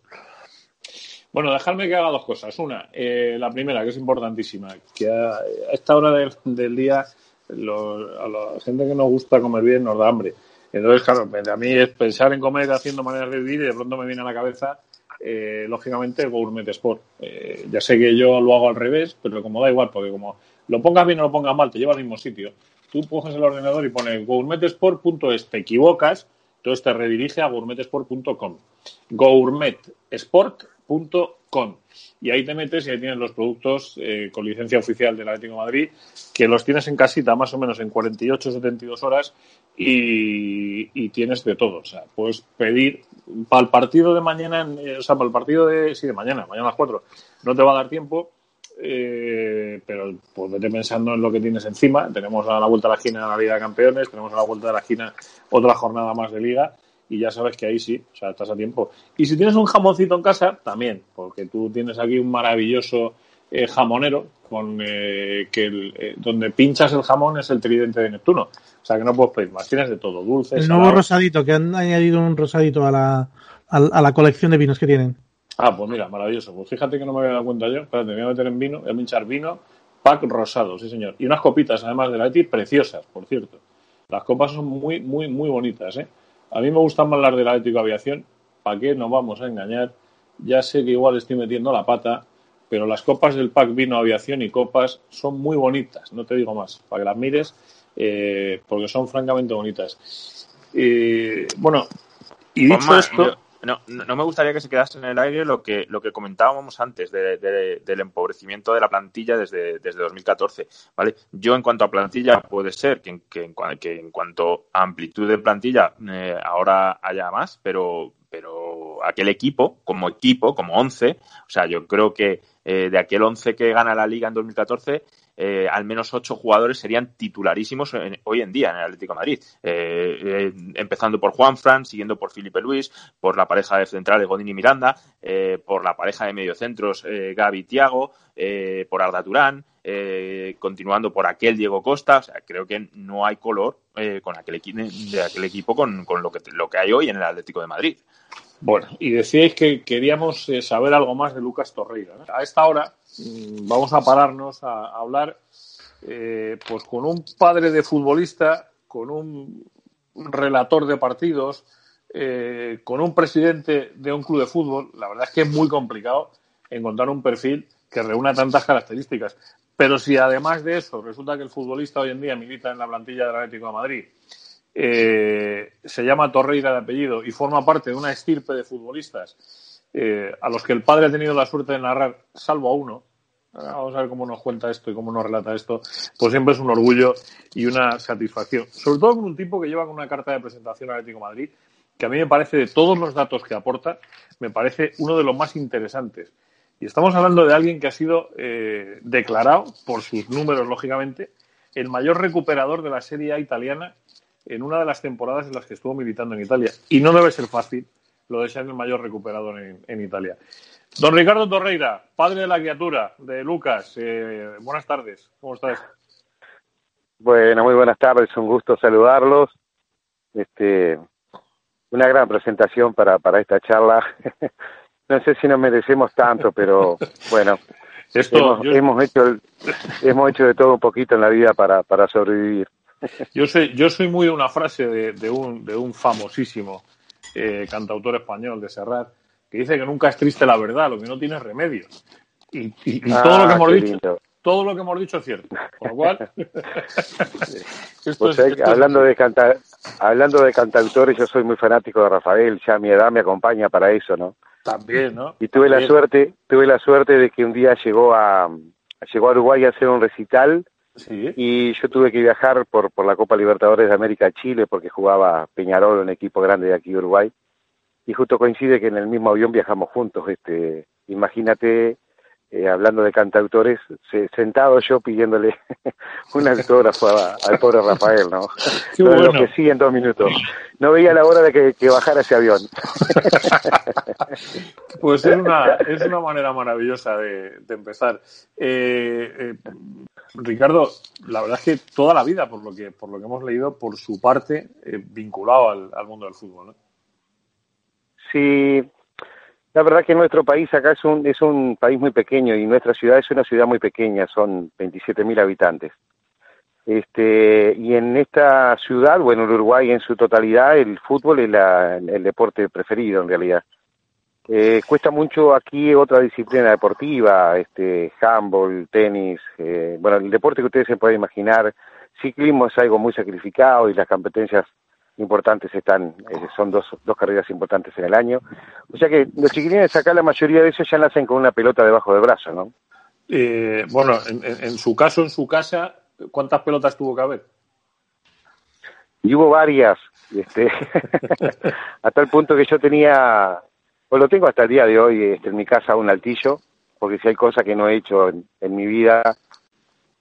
Bueno, dejadme que haga dos cosas. Una, eh, la primera, que es importantísima, que a, esta hora del, día a la gente que nos gusta comer bien nos da hambre. Entonces, claro, pues, a mí es pensar en comer haciendo maneras de vivir y de pronto me viene a la cabeza, eh, lógicamente, Gourmet Sport. Eh, ya sé que yo lo hago al revés, pero como da igual, porque como lo pongas bien o lo pongas mal, te lleva al mismo sitio. Tú coges el ordenador y pones gourmetesport.es, te equivocas, entonces te redirige a gourmetesport.com. gourmetesport.com. Y ahí te metes y ahí tienes los productos eh, con licencia oficial del Atlético de Madrid, que los tienes en casita más o menos en 48 72 horas y, y tienes de todo. O sea, puedes pedir para el partido de mañana, eh, o sea, para el partido de, sí, de mañana, mañana a las 4, no te va a dar tiempo, eh, pero pues vete pensando en lo que tienes encima. Tenemos a la vuelta de la esquina la Liga de Campeones, tenemos a la vuelta de la esquina otra jornada más de Liga y ya sabes que ahí sí, o sea, estás a tiempo. Y si tienes un jamoncito en casa, también, porque tú tienes aquí un maravilloso eh, jamonero con eh, que el- eh, donde pinchas el jamón es el tridente de Neptuno. O sea, que no puedes pedir más. Tienes de todo, dulces, El nuevo rosadito, que han añadido un rosadito a la, a, a la colección de vinos que tienen. Ah, pues mira, maravilloso. Pues fíjate que no me había dado cuenta yo. Espérate, me voy a meter en vino, voy a pinchar vino, pack rosado, sí señor. Y unas copitas, además de la Eti, preciosas, por cierto. Las copas son muy, muy, muy bonitas, ¿eh? A mí me gustan más las de la Atlético Aviación. ¿Para qué nos vamos a engañar? Ya sé que igual estoy metiendo la pata, pero las copas del pack vino aviación y copas son muy bonitas, no te digo más, para que las mires, eh, porque son francamente bonitas. Eh, bueno, y dicho esto... yo- no, no me gustaría que se quedase en el aire lo que, lo que comentábamos antes de- de- del empobrecimiento de la plantilla desde, desde 2014. ¿vale? Yo, en cuanto a plantilla, puede ser que, en- que que en cuanto a amplitud de plantilla eh, ahora haya más, pero, pero aquel equipo, como equipo, como 11, o sea, yo creo que eh, de aquel 11 que gana la liga en 2014, eh, al menos ocho jugadores serían titularísimos en- hoy en día en el Atlético de Madrid. Eh, eh, empezando por Juan Fran, siguiendo por Felipe Luis, por la pareja de centrales Godín y Miranda, eh, por la pareja de mediocentros Gaby y Tiago, por Arda Turán, continuando por aquel Diego Costa. O sea, creo que no hay color con aquel de aquel equipo con, lo, que, lo que hay hoy en el Atlético de Madrid. Bueno, y decíais que queríamos saber algo más de Lucas Torreira. A esta hora vamos a pararnos a, a hablar eh, pues con un padre de futbolista, con un relator de partidos, eh, con un presidente de un club de fútbol. La verdad es que es muy complicado encontrar un perfil que reúna tantas características. Pero si además de eso resulta que el futbolista hoy en día milita en la plantilla del Atlético de Madrid, eh, se llama Torreira de apellido y forma parte de una estirpe de futbolistas eh, a los que el padre ha tenido la suerte de narrar, salvo a uno. Vamos a ver cómo nos cuenta esto y cómo nos relata esto. Pues siempre es un orgullo y una satisfacción. Sobre todo con un tipo que lleva con una carta de presentación al Atlético Madrid, que a mí me parece, de todos los datos que aporta, me parece uno de los más interesantes. Y estamos hablando de alguien que ha sido eh, declarado, por sus números, lógicamente, el mayor recuperador de la Serie A italiana en una de las temporadas en las que estuvo militando en Italia. Y no debe ser fácil, lo desean el mayor recuperador en, Italia. Don Ricardo Torreira, padre de la criatura de Lucas, eh, buenas tardes, ¿cómo estás? Bueno, muy buenas tardes, un gusto saludarlos. Este, una gran presentación para, para esta charla. no sé si nos merecemos tanto, pero bueno, Esto, hemos, hecho hemos hecho de todo un poquito en la vida para, para sobrevivir. Yo soy, yo soy muy de una frase de, de, un, de un famosísimo eh, cantautor español de Serrat, que dice que nunca es triste la verdad, lo que no tiene remedio. Y, todo lo que ah, hemos dicho, todo lo que hemos dicho es cierto. Por lo cual, pues hablando de cantar, hablando de cantautores, yo soy muy fanático de Rafael, ya mi edad me acompaña para eso, ¿no? También, ¿no? Y tuve la suerte, tuve la suerte de que un día llegó a llegó a Uruguay a hacer un recital y yo tuve que viajar por, por la Copa Libertadores de América a Chile porque jugaba Peñarol, un equipo grande de aquí Uruguay. Y justo coincide que en el mismo avión viajamos juntos. Este, imagínate, eh, hablando de cantautores, sentado yo pidiéndole un autógrafo al pobre Rafael, ¿no? Lo que sí en dos minutos. No veía la hora de que, bajara ese avión. pues es una, es una manera maravillosa de, empezar. Eh, eh, Ricardo, la verdad es que toda la vida, por lo que, por lo que hemos leído, por su parte, eh, vinculado al, mundo del fútbol. ¿no? Sí, la verdad que nuestro país acá es un, es un país muy pequeño y nuestra ciudad es una ciudad muy pequeña, son 27.000 habitantes. Este, y en esta ciudad, bueno, en Uruguay en su totalidad, el fútbol es el deporte preferido en realidad. Eh, cuesta mucho aquí otra disciplina deportiva, este, handball, tenis, eh, bueno, el deporte que ustedes se pueden imaginar, ciclismo es algo muy sacrificado y las competencias importantes están, eh, son dos, dos carreras importantes en el año. O sea que los chiquilines acá la mayoría de ellos ya nacen con una pelota debajo del brazo, ¿no? Eh, bueno, en, en, su caso, en su casa, ¿cuántas pelotas tuvo que haber? Y hubo varias, este, hasta el punto que yo tenía pues lo tengo hasta el día de hoy este, en mi casa un altillo, porque si hay cosas que no he hecho en, mi vida,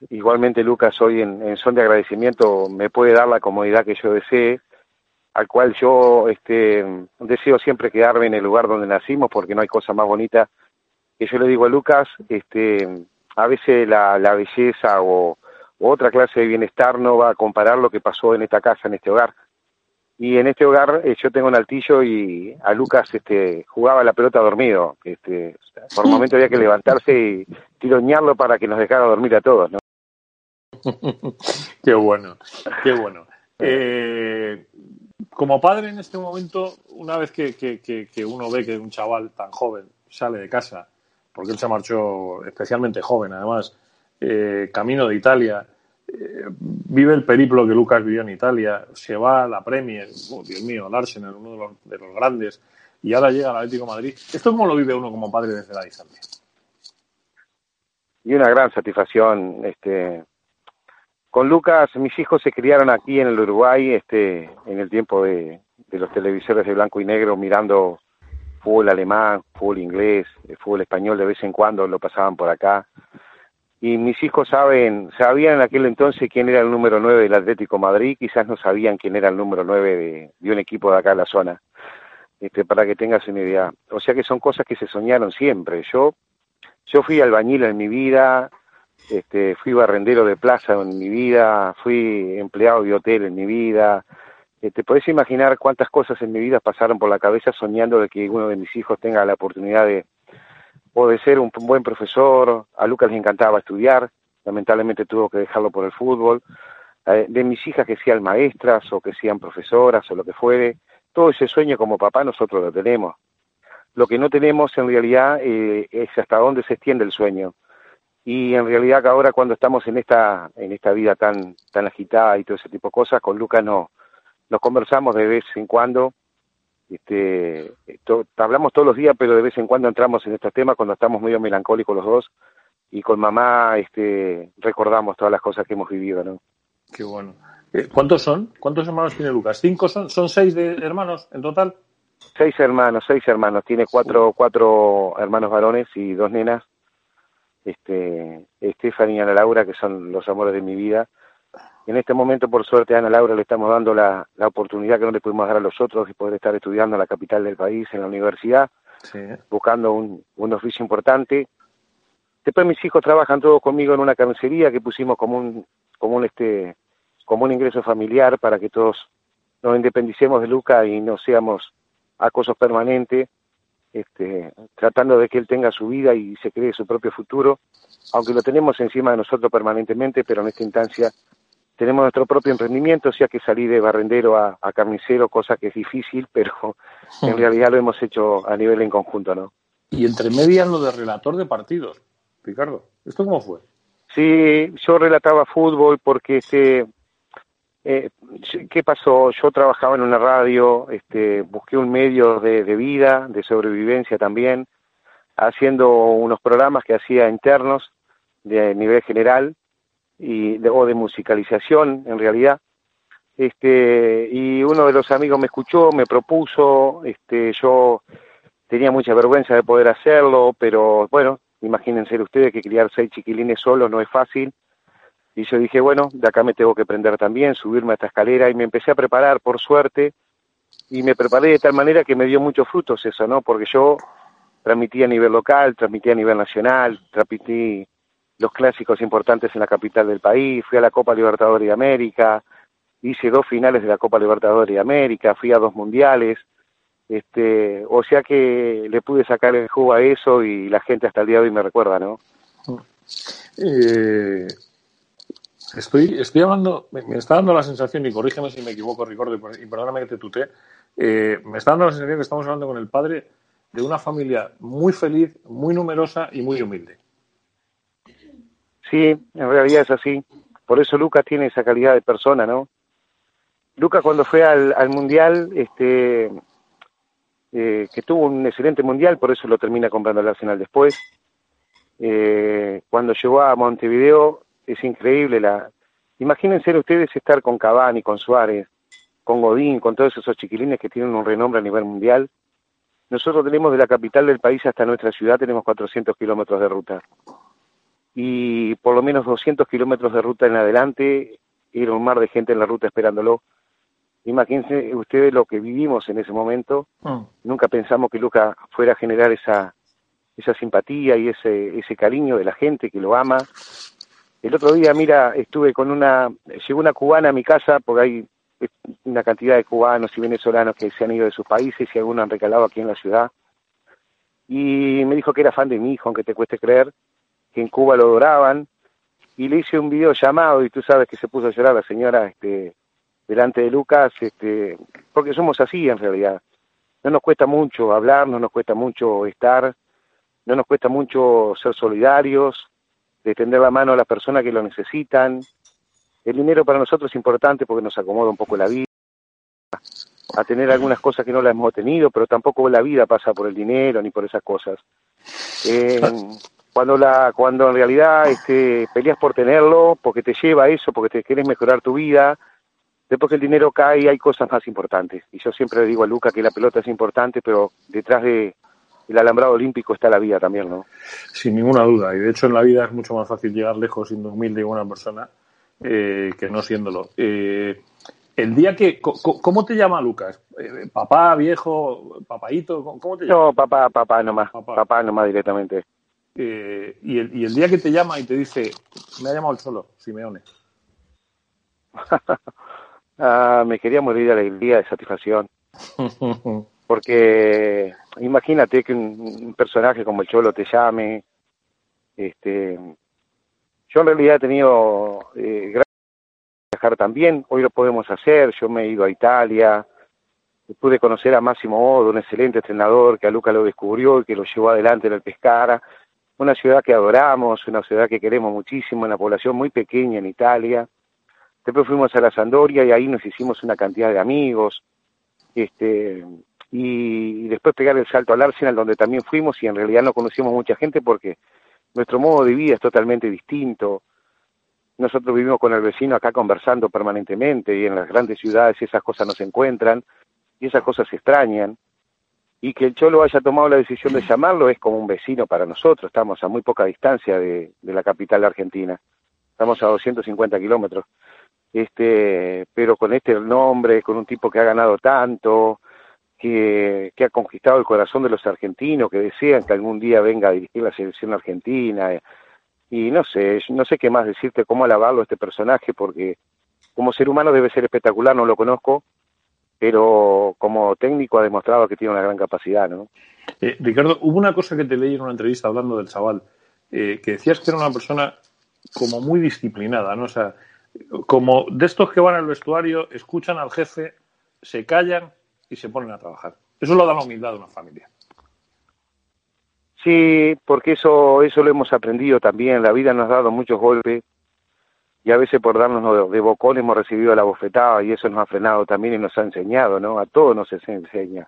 igualmente Lucas hoy en, son de agradecimiento me puede dar la comodidad que yo desee, al cual yo este, deseo siempre quedarme en el lugar donde nacimos, porque no hay cosa más bonita que yo le digo a Lucas, este, a veces la, belleza o otra clase de bienestar no va a comparar lo que pasó en esta casa, en este hogar. Y en este hogar eh, yo tengo un altillo y a Lucas este jugaba la pelota dormido este por un momento había que levantarse y tiroñarlo para que nos dejara dormir a todos ¿no? qué bueno qué bueno. Eh, como padre en este momento una vez que, que, uno ve que un chaval tan joven sale de casa porque él se marchó especialmente joven además eh, camino de Italia eh, vive el periplo que Lucas vivió en Italia, se va a la Premier, oh, Dios mío, el Arsenal, uno de los, grandes, y ahora llega al Atlético Madrid. ¿Esto cómo lo vive uno como padre desde la distancia? Y una gran satisfacción, este, con Lucas, mis hijos se criaron aquí en el Uruguay, este, en el tiempo de, los televisores de blanco y negro, mirando fútbol alemán, fútbol inglés, fútbol español de vez en cuando lo pasaban por acá y mis hijos saben, sabían en aquel entonces quién era el número 9 del Atlético Madrid, quizás no sabían quién era el número 9 de, un equipo de acá en la zona, este, para que tengas una idea. O sea que son cosas que se soñaron siempre. Yo, yo fui albañil en mi vida, este, fui barrendero de plaza en mi vida, fui empleado de hotel en mi vida. Te este, podés imaginar cuántas cosas en mi vida pasaron por la cabeza soñando de que uno de mis hijos tenga la oportunidad de, o de ser un buen profesor, a Lucas le encantaba estudiar, lamentablemente tuvo que dejarlo por el fútbol, eh, de mis hijas que sean maestras o que sean profesoras o lo que fuere, todo ese sueño como papá nosotros lo tenemos. Lo que no tenemos en realidad eh, es hasta dónde se extiende el sueño. Y en realidad ahora cuando estamos en esta, en esta vida tan, tan agitada y todo ese tipo de cosas, con Lucas no, nos conversamos de vez en cuando este, hablamos todos los días, pero de vez en cuando entramos en estos temas cuando estamos medio melancólicos los dos y con mamá este, recordamos todas las cosas que hemos vivido, ¿no? Qué bueno. Eh, ¿Cuántos son? ¿Cuántos hermanos tiene Lucas? ¿Cinco son? ¿Son seis de hermanos en total? Seis hermanos, seis hermanos. Tiene cuatro, cuatro hermanos varones y dos nenas. Este, y Ana Laura, que son los amores de mi vida. En este momento, por suerte, a Ana Laura le estamos dando la, la oportunidad que no le pudimos dar a los otros de poder estar estudiando en la capital del país, en la universidad, Sí. buscando un, un oficio importante. Después mis hijos trabajan todos conmigo en una carnicería que pusimos como un, como un este, como un ingreso familiar para que todos nos independicemos de Luca y no seamos acosos permanentes, este, tratando de que él tenga su vida y se cree su propio futuro, aunque lo tenemos encima de nosotros permanentemente, pero en esta instancia tenemos nuestro propio emprendimiento, o sea que salir de barrendero a, a carnicero, cosa que es difícil, pero en realidad lo hemos hecho a nivel en conjunto, ¿no? Y entre medias lo de relator de partidos, Ricardo. ¿Esto cómo fue? Sí, yo relataba fútbol porque este eh, ¿qué pasó? Yo trabajaba en una radio, este, busqué un medio de, de vida, de sobrevivencia también, haciendo unos programas que hacía internos de nivel general y de, o de musicalización en realidad. Este, y uno de los amigos me escuchó, me propuso, este, yo tenía mucha vergüenza de poder hacerlo, pero bueno, imagínense ustedes que criar seis chiquilines solos no es fácil. Y yo dije, bueno, de acá me tengo que prender también, subirme a esta escalera. Y me empecé a preparar, por suerte, y me preparé de tal manera que me dio muchos frutos eso, ¿no? Porque yo transmití a nivel local, transmití a nivel nacional, transmití los clásicos importantes en la capital del país, fui a la Copa Libertadores de América, hice dos finales de la Copa Libertadores de América, fui a dos mundiales, este, o sea que le pude sacar el jugo a eso y la gente hasta el día de hoy me recuerda, ¿no? Eh, estoy, estoy hablando, me, está dando la sensación, y corrígeme si me equivoco, Ricardo, y perdóname que te tuté, eh, me está dando la sensación que estamos hablando con el padre de una familia muy feliz, muy numerosa y muy humilde. Sí, en realidad es así. Por eso Lucas tiene esa calidad de persona, ¿no? Lucas cuando fue al, al Mundial, este, eh, que tuvo un excelente Mundial, por eso lo termina comprando el Arsenal después. Eh, cuando llegó a Montevideo, es increíble la... Imagínense ustedes estar con Cavani, con Suárez, con Godín, con todos esos chiquilines que tienen un renombre a nivel mundial. Nosotros tenemos de la capital del país hasta nuestra ciudad, tenemos 400 kilómetros de ruta. Y por lo menos 200 kilómetros de ruta en adelante, era un mar de gente en la ruta esperándolo. Imagínense ustedes lo que vivimos en ese momento. Mm. Nunca pensamos que Luca fuera a generar esa, esa simpatía y ese, ese cariño de la gente que lo ama. El otro día, mira, estuve con una, llegó una cubana a mi casa, porque hay una cantidad de cubanos y venezolanos que se han ido de sus países y algunos han recalado aquí en la ciudad. Y me dijo que era fan de mi hijo, aunque te cueste creer, que en Cuba lo adoraban. Y le hice un video llamado y tú sabes que se puso a llorar la señora este, delante de Lucas, este, porque somos así en realidad. No nos cuesta mucho hablar, no nos cuesta mucho estar, no nos cuesta mucho ser solidarios, de tender la mano a las personas que lo necesitan. El dinero para nosotros es importante porque nos acomoda un poco la vida, a tener algunas cosas que no las hemos tenido, pero tampoco la vida pasa por el dinero ni por esas cosas. Eh, cuando la cuando en realidad este, peleas por tenerlo, porque te lleva a eso, porque te quieres mejorar tu vida, después que el dinero cae hay cosas más importantes. Y yo siempre le digo a Luca que la pelota es importante, pero detrás de el alambrado olímpico está la vida también, ¿no? Sin ninguna duda. Y de hecho en la vida es mucho más fácil llegar lejos siendo humilde y buena persona eh, que no siéndolo. Eh, el día que... ¿Cómo te llama Lucas? Eh, ¿Papá, viejo, papaito? ¿Cómo cómo te llama? No, papá, papá nomás, Papá. papá, nomás directamente. Eh, y, el, y el día que te llama y te dice, me ha llamado el solo, Simeone. ah, me quería morir de alegría, de satisfacción. porque imagínate que un, personaje como el Cholo te llame. Este, yo en realidad he tenido eh, a viajar también, hoy lo podemos hacer, yo me he ido a Italia, pude conocer a Máximo Odo, un excelente entrenador que a Luca lo descubrió y que lo llevó adelante en el Pescara, una ciudad que adoramos, una ciudad que queremos muchísimo, una población muy pequeña en Italia. Después fuimos a la Sandoria y ahí nos hicimos una cantidad de amigos. Este, y después pegar el salto al Arsenal donde también fuimos y en realidad no conocimos mucha gente porque nuestro modo de vida es totalmente distinto. Nosotros vivimos con el vecino acá conversando permanentemente y en las grandes ciudades esas cosas no se encuentran y esas cosas se extrañan. Y que el Cholo haya tomado la decisión de llamarlo es como un vecino para nosotros, estamos a muy poca distancia de, de la capital Argentina, estamos a 250 kilómetros. este, pero con este nombre, con un tipo que ha ganado tanto, que, ha conquistado el corazón de los argentinos, que desean que algún día venga a dirigir la selección argentina, y no sé, no sé qué más decirte, cómo alabarlo a este personaje, porque como ser humano debe ser espectacular, no lo conozco, pero como técnico ha demostrado que tiene una gran capacidad, ¿no? Eh, Ricardo, hubo una cosa que te leí en una entrevista hablando del chaval, eh, que decías que era una persona como muy disciplinada, ¿no? O sea, como de estos que van al vestuario, escuchan al jefe, se callan y se ponen a trabajar. Eso lo da la humildad de una familia. Sí, porque eso, eso lo hemos aprendido también. La vida nos ha dado muchos golpes y a veces por darnos de bocón hemos recibido la bofetada y eso nos ha frenado también y nos ha enseñado, ¿no? A todos nos enseña.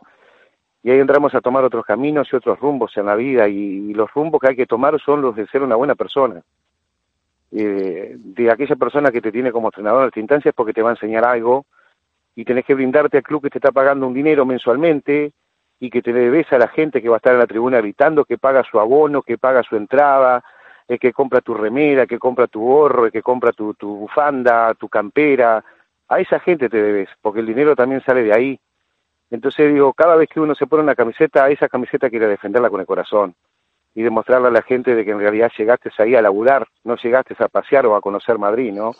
Y ahí entramos a tomar otros caminos y otros rumbos en la vida y, los rumbos que hay que tomar son los de ser una buena persona. Eh, de aquella persona que te tiene como entrenador en esta instancia es porque te va a enseñar algo y tenés que brindarte al club que te está pagando un dinero mensualmente y que te debes a la gente que va a estar en la tribuna gritando, que paga su abono, que paga su entrada, el que compra tu remera, que compra tu gorro, que compra tu, bufanda, tu campera. A esa gente te debes, porque el dinero también sale de ahí. Entonces digo, cada vez que uno se pone una camiseta, esa camiseta quiere defenderla con el corazón y demostrarle a la gente de que en realidad llegaste ahí a laburar, no llegaste a pasear o a conocer Madrid, ¿no?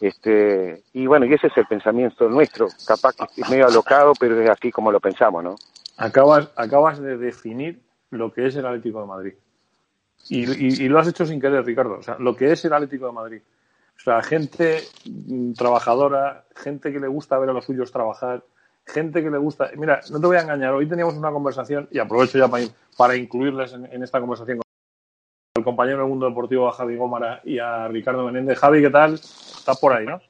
Este, y bueno, y ese es el pensamiento nuestro, capaz que es medio alocado, pero es así como lo pensamos, ¿no? Acabas, acabas de definir lo que es el Atlético de Madrid. Y, lo has hecho sin querer, Ricardo. O sea, lo que es el Atlético de Madrid. O sea, gente mm, trabajadora, gente que le gusta ver a los suyos trabajar, gente que le gusta. Mira, no te voy a engañar, hoy teníamos una conversación, y aprovecho ya para, para incluirles en, esta conversación con el compañero del mundo deportivo, a Javi Gómara y a Ricardo Menéndez. Javi, ¿qué tal? Estás por ahí, ¿no?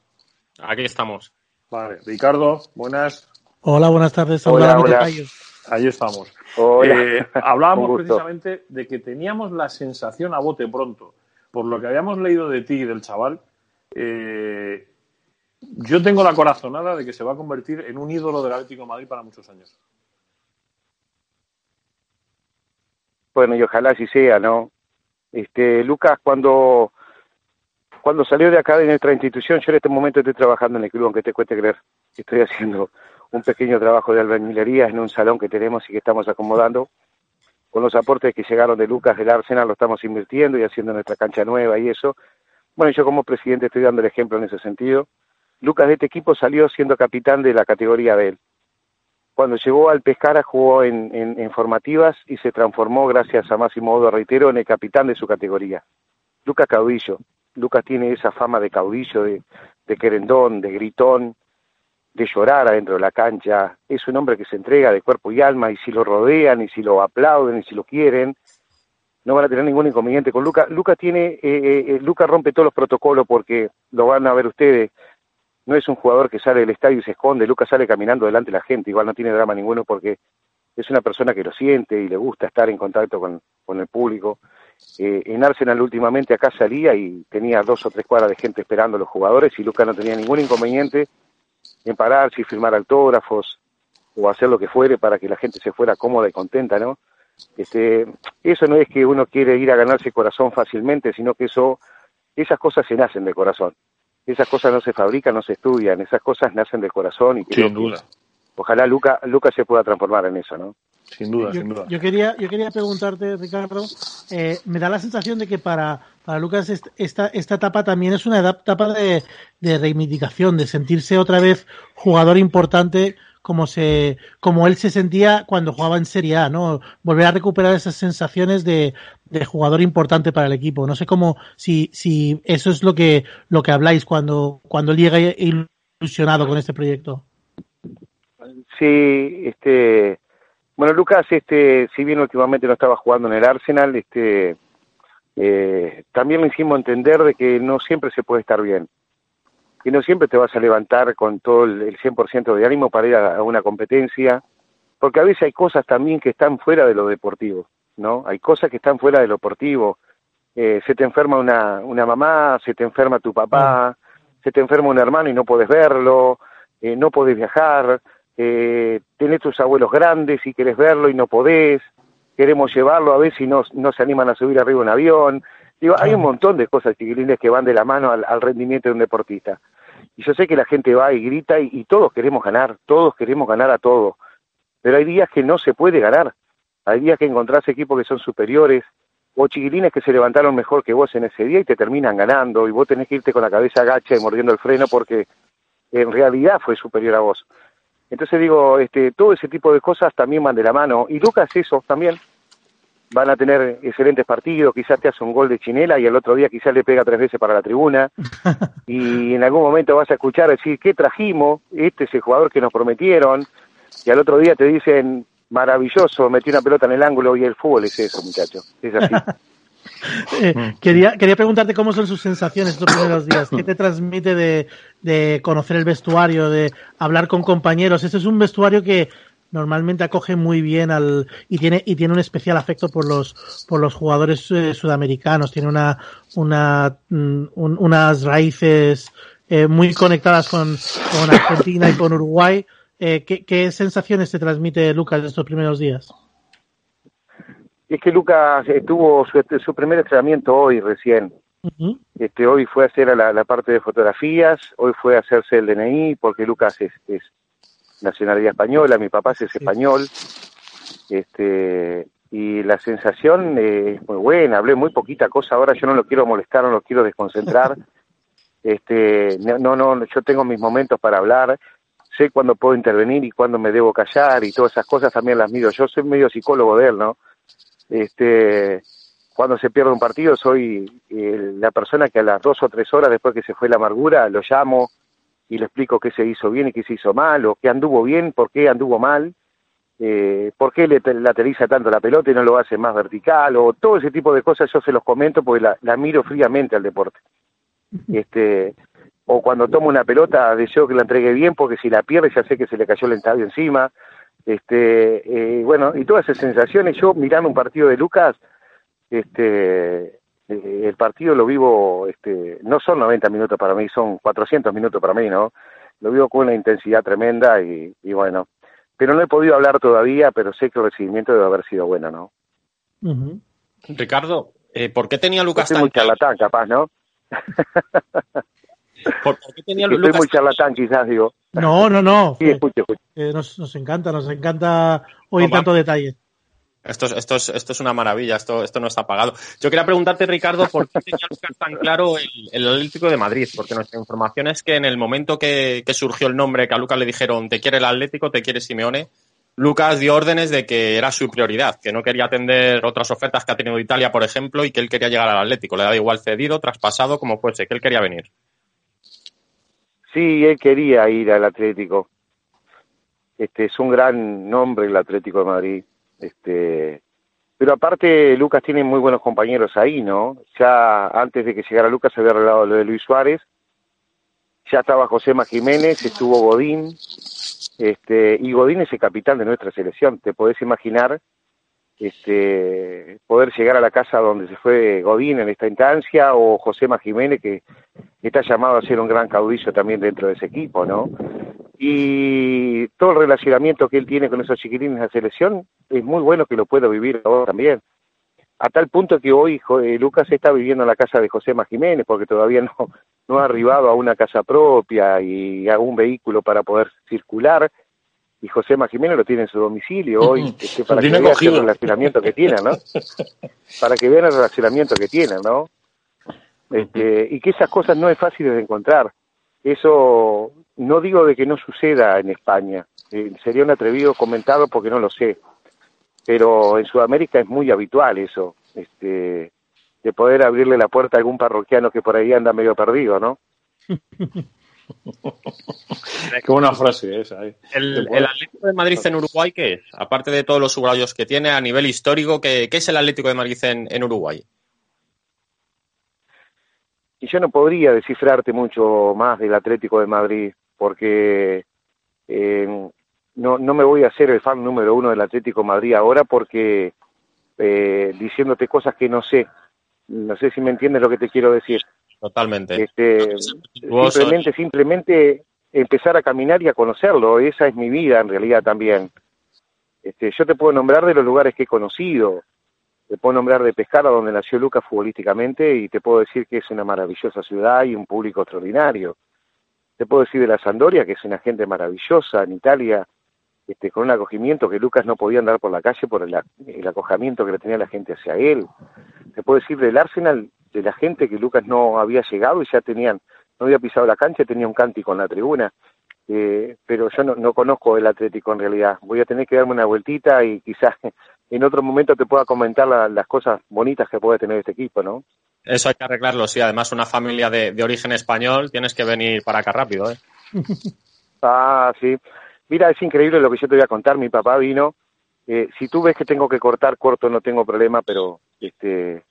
Aquí estamos. Vale, Ricardo, buenas. Hola, buenas tardes. Hola, hola. Ahí estamos. Eh, hablábamos precisamente de que teníamos la sensación a bote pronto, por lo que habíamos leído de ti y del chaval, eh, yo tengo la corazonada de que se va a convertir en un ídolo del Atlético de Madrid para muchos años. Bueno, y ojalá así sea, ¿no? Este, Lucas, cuando, cuando salió de acá de nuestra institución, yo en este momento estoy trabajando en el club, aunque te cueste creer, estoy haciendo un pequeño trabajo de albañilería en un salón que tenemos y que estamos acomodando. Con los aportes que llegaron de Lucas del Arsenal lo estamos invirtiendo y haciendo nuestra cancha nueva y eso. Bueno, yo como presidente estoy dando el ejemplo en ese sentido. Lucas de este equipo salió siendo capitán de la categoría de él. Cuando llegó al Pescara jugó en, formativas y se transformó, gracias a Máximo Odo, reitero, en el capitán de su categoría. Lucas Caudillo. Lucas tiene esa fama de caudillo, de, querendón, de gritón, de llorar adentro de la cancha. Es un hombre que se entrega de cuerpo y alma y si lo rodean y si lo aplauden y si lo quieren, no van a tener ningún inconveniente con Lucas. Lucas tiene, eh, eh, eh, Lucas rompe todos los protocolos porque lo van a ver ustedes. No es un jugador que sale del estadio y se esconde. Lucas sale caminando delante de la gente. Igual no tiene drama ninguno porque es una persona que lo siente y le gusta estar en contacto con, con el público. en Arsenal últimamente acá salía y tenía dos o tres cuadras de gente esperando a los jugadores y Lucas no tenía ningún inconveniente en pararse y firmar autógrafos o hacer lo que fuere para que la gente se fuera cómoda y contenta, ¿no? Este, eso no es que uno quiere ir a ganarse corazón fácilmente, sino que eso, esas cosas se nacen del corazón. Esas cosas no se fabrican, no se estudian, esas cosas nacen del corazón y Sin duda. ojalá Luca, Luca se pueda transformar en eso, ¿no? Sin duda, sin duda. Yo quería, yo quería preguntarte, Ricardo, eh, me da la sensación de que para, para Lucas esta, esta etapa también es una etapa de, de reivindicación, de sentirse otra vez jugador importante como se como él se sentía cuando jugaba en Serie A, ¿no? Volver a recuperar esas sensaciones de, de, jugador importante para el equipo. No sé cómo si, si eso es lo que lo que habláis cuando cuando él llega ilusionado con este proyecto. Sí, este bueno, Lucas, este, si bien últimamente no estaba jugando en el Arsenal, este, eh, también le hicimos entender de que no siempre se puede estar bien, que no siempre te vas a levantar con todo el, 100% de ánimo para ir a, una competencia, porque a veces hay cosas también que están fuera de lo deportivo, ¿no? Hay cosas que están fuera de lo deportivo. Eh, se te enferma una, una mamá, se te enferma tu papá, se te enferma un hermano y no puedes verlo, eh, no puedes viajar, eh, tenés tus abuelos grandes y querés verlo y no podés, queremos llevarlo a ver si no, no se animan a subir arriba un avión. Digo, hay un montón de cosas chiquilines que van de la mano al, rendimiento de un deportista. Y yo sé que la gente va y grita y, todos queremos ganar, todos queremos ganar a todos. Pero hay días que no se puede ganar. Hay días que encontrás equipos que son superiores o chiquilines que se levantaron mejor que vos en ese día y te terminan ganando y vos tenés que irte con la cabeza agacha y mordiendo el freno porque en realidad fue superior a vos. Entonces digo, este, todo ese tipo de cosas también van de la mano. Y Lucas eso también. Van a tener excelentes partidos, quizás te hace un gol de chinela y el otro día quizás le pega tres veces para la tribuna. y en algún momento vas a escuchar decir, ¿qué trajimos? Este es el jugador que nos prometieron. Y al otro día te dicen, maravilloso, metí una pelota en el ángulo y el fútbol es eso, muchacho. Es así. Eh, quería, quería preguntarte cómo son sus sensaciones estos primeros días. ¿Qué te transmite de, de conocer el vestuario, de hablar con compañeros? Este es un vestuario que normalmente acoge muy bien al y tiene y tiene un especial afecto por los por los jugadores eh, sudamericanos tiene una una mm, un- unas raíces eh, muy conectadas con, con Argentina y con Uruguay Eh, ¿qué, ¿qué sensaciones te transmite Lucas de estos primeros días? Es que Lucas tuvo su, su primer entrenamiento hoy recién. Este, hoy fue a hacer a la, la parte de fotografías, hoy fue a hacerse el DNI, porque Lucas es, es nacionalidad española, mi papá es español. Este, y la sensación eh, es muy buena, hablé muy poquita cosa, ahora yo no lo quiero molestar, no lo quiero desconcentrar. este, no, no, no, yo tengo mis momentos para hablar, sé cuándo puedo intervenir y cuándo me debo callar y todas esas cosas también las mido. Yo soy medio psicólogo de él, ¿no? Este, cuando se pierde un partido soy eh, la persona que a las dos o tres horas después que se fue la amargura lo llamo y le explico qué se hizo bien y qué se hizo mal, o qué anduvo bien, por qué anduvo mal, eh, por qué le lateriza tanto la pelota y no lo hace más vertical, o todo ese tipo de cosas yo se los comento porque la, la miro fríamente al deporte. Este, o cuando tomo una pelota deseo que la entregue bien porque si la pierde ya sé que se le cayó el estadio encima. Este, eh, bueno, y todas esas sensaciones, yo mirando un partido de Lucas, este, eh, el partido lo vivo, este, no son 90 minutos para mí, son 400 minutos para mí, ¿no? Lo vivo con una intensidad tremenda y, y bueno, pero no he podido hablar todavía, pero sé que el recibimiento debe haber sido bueno, ¿no? Ricardo, eh, ¿por qué tenía Lucas Estoy muy charlatán, capaz, ¿no? ¿Por, por qué tenía Estoy Lucas muy charlatán, quizás, digo. No, no, no. Sí, escucho, escucho. Eh, nos, nos encanta, nos encanta oír No, va. tanto detalle. Esto es, esto, es, esto es una maravilla, esto, esto no está pagado. Yo quería preguntarte, Ricardo, ¿por qué tenía tan claro el, el Atlético de Madrid? Porque nuestra información es que en el momento que, que surgió el nombre, que a Lucas le dijeron, te quiere el Atlético, te quiere Simeone, Lucas dio órdenes de que era su prioridad, que no quería atender otras ofertas que ha tenido Italia, por ejemplo, y que él quería llegar al Atlético. Le daba igual cedido, traspasado, como fuese, que él quería venir. Sí, él quería ir al Atlético. Este es un gran nombre el Atlético de Madrid. Este, pero aparte Lucas tiene muy buenos compañeros ahí, ¿no? Ya antes de que llegara Lucas había arreglado lo de Luis Suárez. Ya estaba Josema Jiménez, estuvo Godín. Este, y Godín es el capitán de nuestra selección. Te podés imaginar este, poder llegar a la casa donde se fue Godín en esta instancia o Josema Jiménez que está llamado a ser un gran caudillo también dentro de ese equipo, ¿no? Y todo el relacionamiento que él tiene con esos chiquilines de la selección es muy bueno que lo pueda vivir ahora también. A tal punto que hoy eh, Lucas está viviendo en la casa de José Jiménez porque todavía no, no ha arribado a una casa propia y a un vehículo para poder circular. Y José Jiménez lo tiene en su domicilio hoy, este, para que tiene veas el relacionamiento que tiene, ¿no? Para que vean el relacionamiento que tienen, ¿no? Este, y que esas cosas no es fácil de encontrar. Eso no digo de que no suceda en España, eh, sería un atrevido comentado porque no lo sé, pero en Sudamérica es muy habitual eso, este, de poder abrirle la puerta a algún parroquiano que por ahí anda medio perdido, ¿no? Qué buena frase esa. eh. El, el Atlético de Madrid en Uruguay, ¿qué es? Aparte de todos los uruguayos que tiene a nivel histórico, ¿qué, qué es el Atlético de Madrid en, en Uruguay? Y yo no podría descifrarte mucho más del Atlético de Madrid, porque eh, no, no me voy a hacer el fan número uno del Atlético de Madrid ahora, porque eh, diciéndote cosas que no sé. No sé si me entiendes lo que te quiero decir. Totalmente. Este, simplemente, simplemente empezar a caminar y a conocerlo. Esa es mi vida en realidad también. Este, yo te puedo nombrar de los lugares que he conocido. Te puedo nombrar de Pescara, donde nació Lucas futbolísticamente, y te puedo decir que es una maravillosa ciudad y un público extraordinario. te puedo decir de la Sandoria, que es una gente maravillosa en Italia, este, con un acogimiento que Lucas no podía andar por la calle por el, el acogimiento que le tenía la gente hacia él. Te puedo decir del Arsenal, de la gente que Lucas no había llegado y ya tenían, no había pisado la cancha, tenía un cántico en la tribuna. Eh, pero yo no, no conozco el Atlético en realidad. Voy a tener que darme una vueltita y quizás en otro momento te pueda comentar la- las cosas bonitas que puede tener este equipo, ¿no? Eso hay que arreglarlo, sí. Además, una familia de, de origen español, tienes que venir para acá rápido, ¿eh? Ah, sí. Mira, es increíble lo que yo te voy a contar. Mi papá vino. Eh, si tú ves que tengo que cortar, corto, no tengo problema, pero este,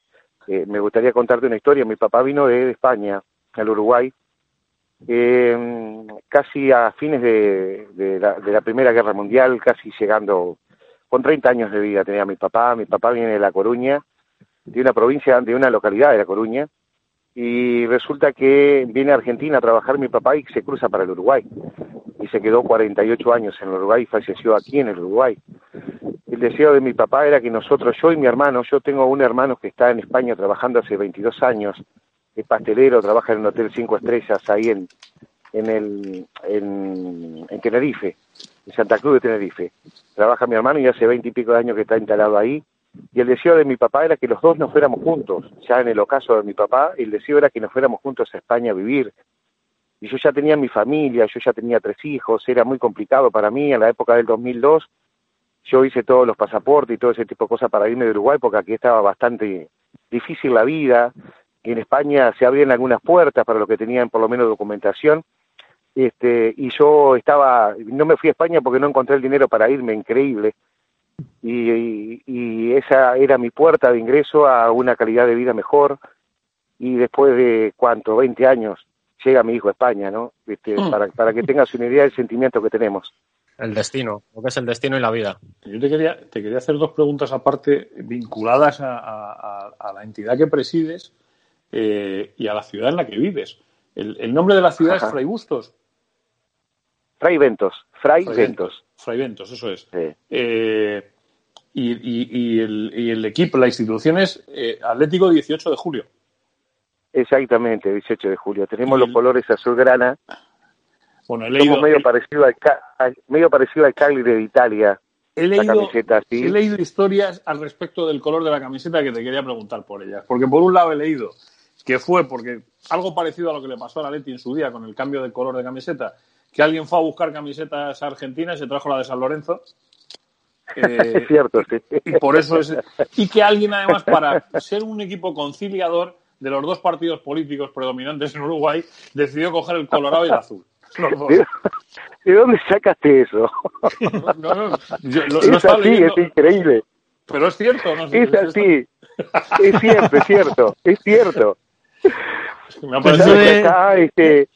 eh, me gustaría contarte una historia. Mi papá vino de España, al Uruguay, eh, casi a fines de, la, de la Primera Guerra Mundial, casi llegando, con 30 años de vida tenía mi papá. Mi papá viene de La Coruña, de una provincia, de una localidad de La Coruña, y resulta que viene a Argentina a trabajar mi papá y se cruza para el Uruguay. Y se quedó 48 años en Uruguay y falleció aquí en el Uruguay. El deseo de mi papá era que nosotros, yo y mi hermano, yo tengo un hermano que está en España trabajando hace 22 años, es pastelero, trabaja en un hotel cinco estrellas ahí en, en, el, en, en Tenerife, en Santa Cruz de Tenerife. Trabaja mi hermano y hace 20 y pico de años que está instalado ahí. Y el deseo de mi papá era que los dos nos fuéramos juntos. Ya en el ocaso de mi papá, el deseo era que nos fuéramos juntos a España a vivir. Y yo ya tenía mi familia, yo ya tenía tres hijos, era muy complicado para mí en la época del 2002. Yo hice todos los pasaportes y todo ese tipo de cosas para irme de Uruguay porque aquí estaba bastante difícil la vida. En España se abrían algunas puertas para los que tenían por lo menos documentación. Este, y yo estaba, no me fui a España porque no encontré el dinero para irme, increíble y, y, y esa era mi puerta de ingreso a una calidad de vida mejor y después de cuánto 20 años llega mi hijo a España no este, Mm. para, para que tengas una idea del sentimiento que tenemos El destino, lo que es el destino y la vida. Yo te quería, te quería hacer dos preguntas aparte vinculadas a, a- la entidad que presides eh, y a la ciudad en la que vives. El, el nombre de la ciudad Ajá. es Fray Bustos. Fray Ventos Fray, Fray Ventos Fray Ventos, eso es. sí. Eh, y, y- y el, y el equipo, la institución es eh, Atlético 18 de julio. Exactamente 18 de julio tenemos los colores azulgrana Bueno, he leído, somos medio parecido al al- medio parecido al Cagliari de Italia he la leído, camiseta sí he leído historias al respecto del color de la camiseta que te quería preguntar por ellas. Porque por un lado he leído que fue porque algo parecido a lo que le pasó a la Leti en su día con el cambio de color de camiseta, que alguien fue a buscar camisetas argentinas y se trajo la de San Lorenzo. Eh, es cierto sí. y por eso es y que alguien además para ser un equipo conciliador de los dos partidos políticos predominantes en Uruguay decidió coger el colorado y el azul los dos. ¿De, de dónde sacaste eso? No, no, yo lo- es así, leyendo, es increíble. pero es cierto no Es así. Es cierto, es cierto, es cierto. me de- acá, este,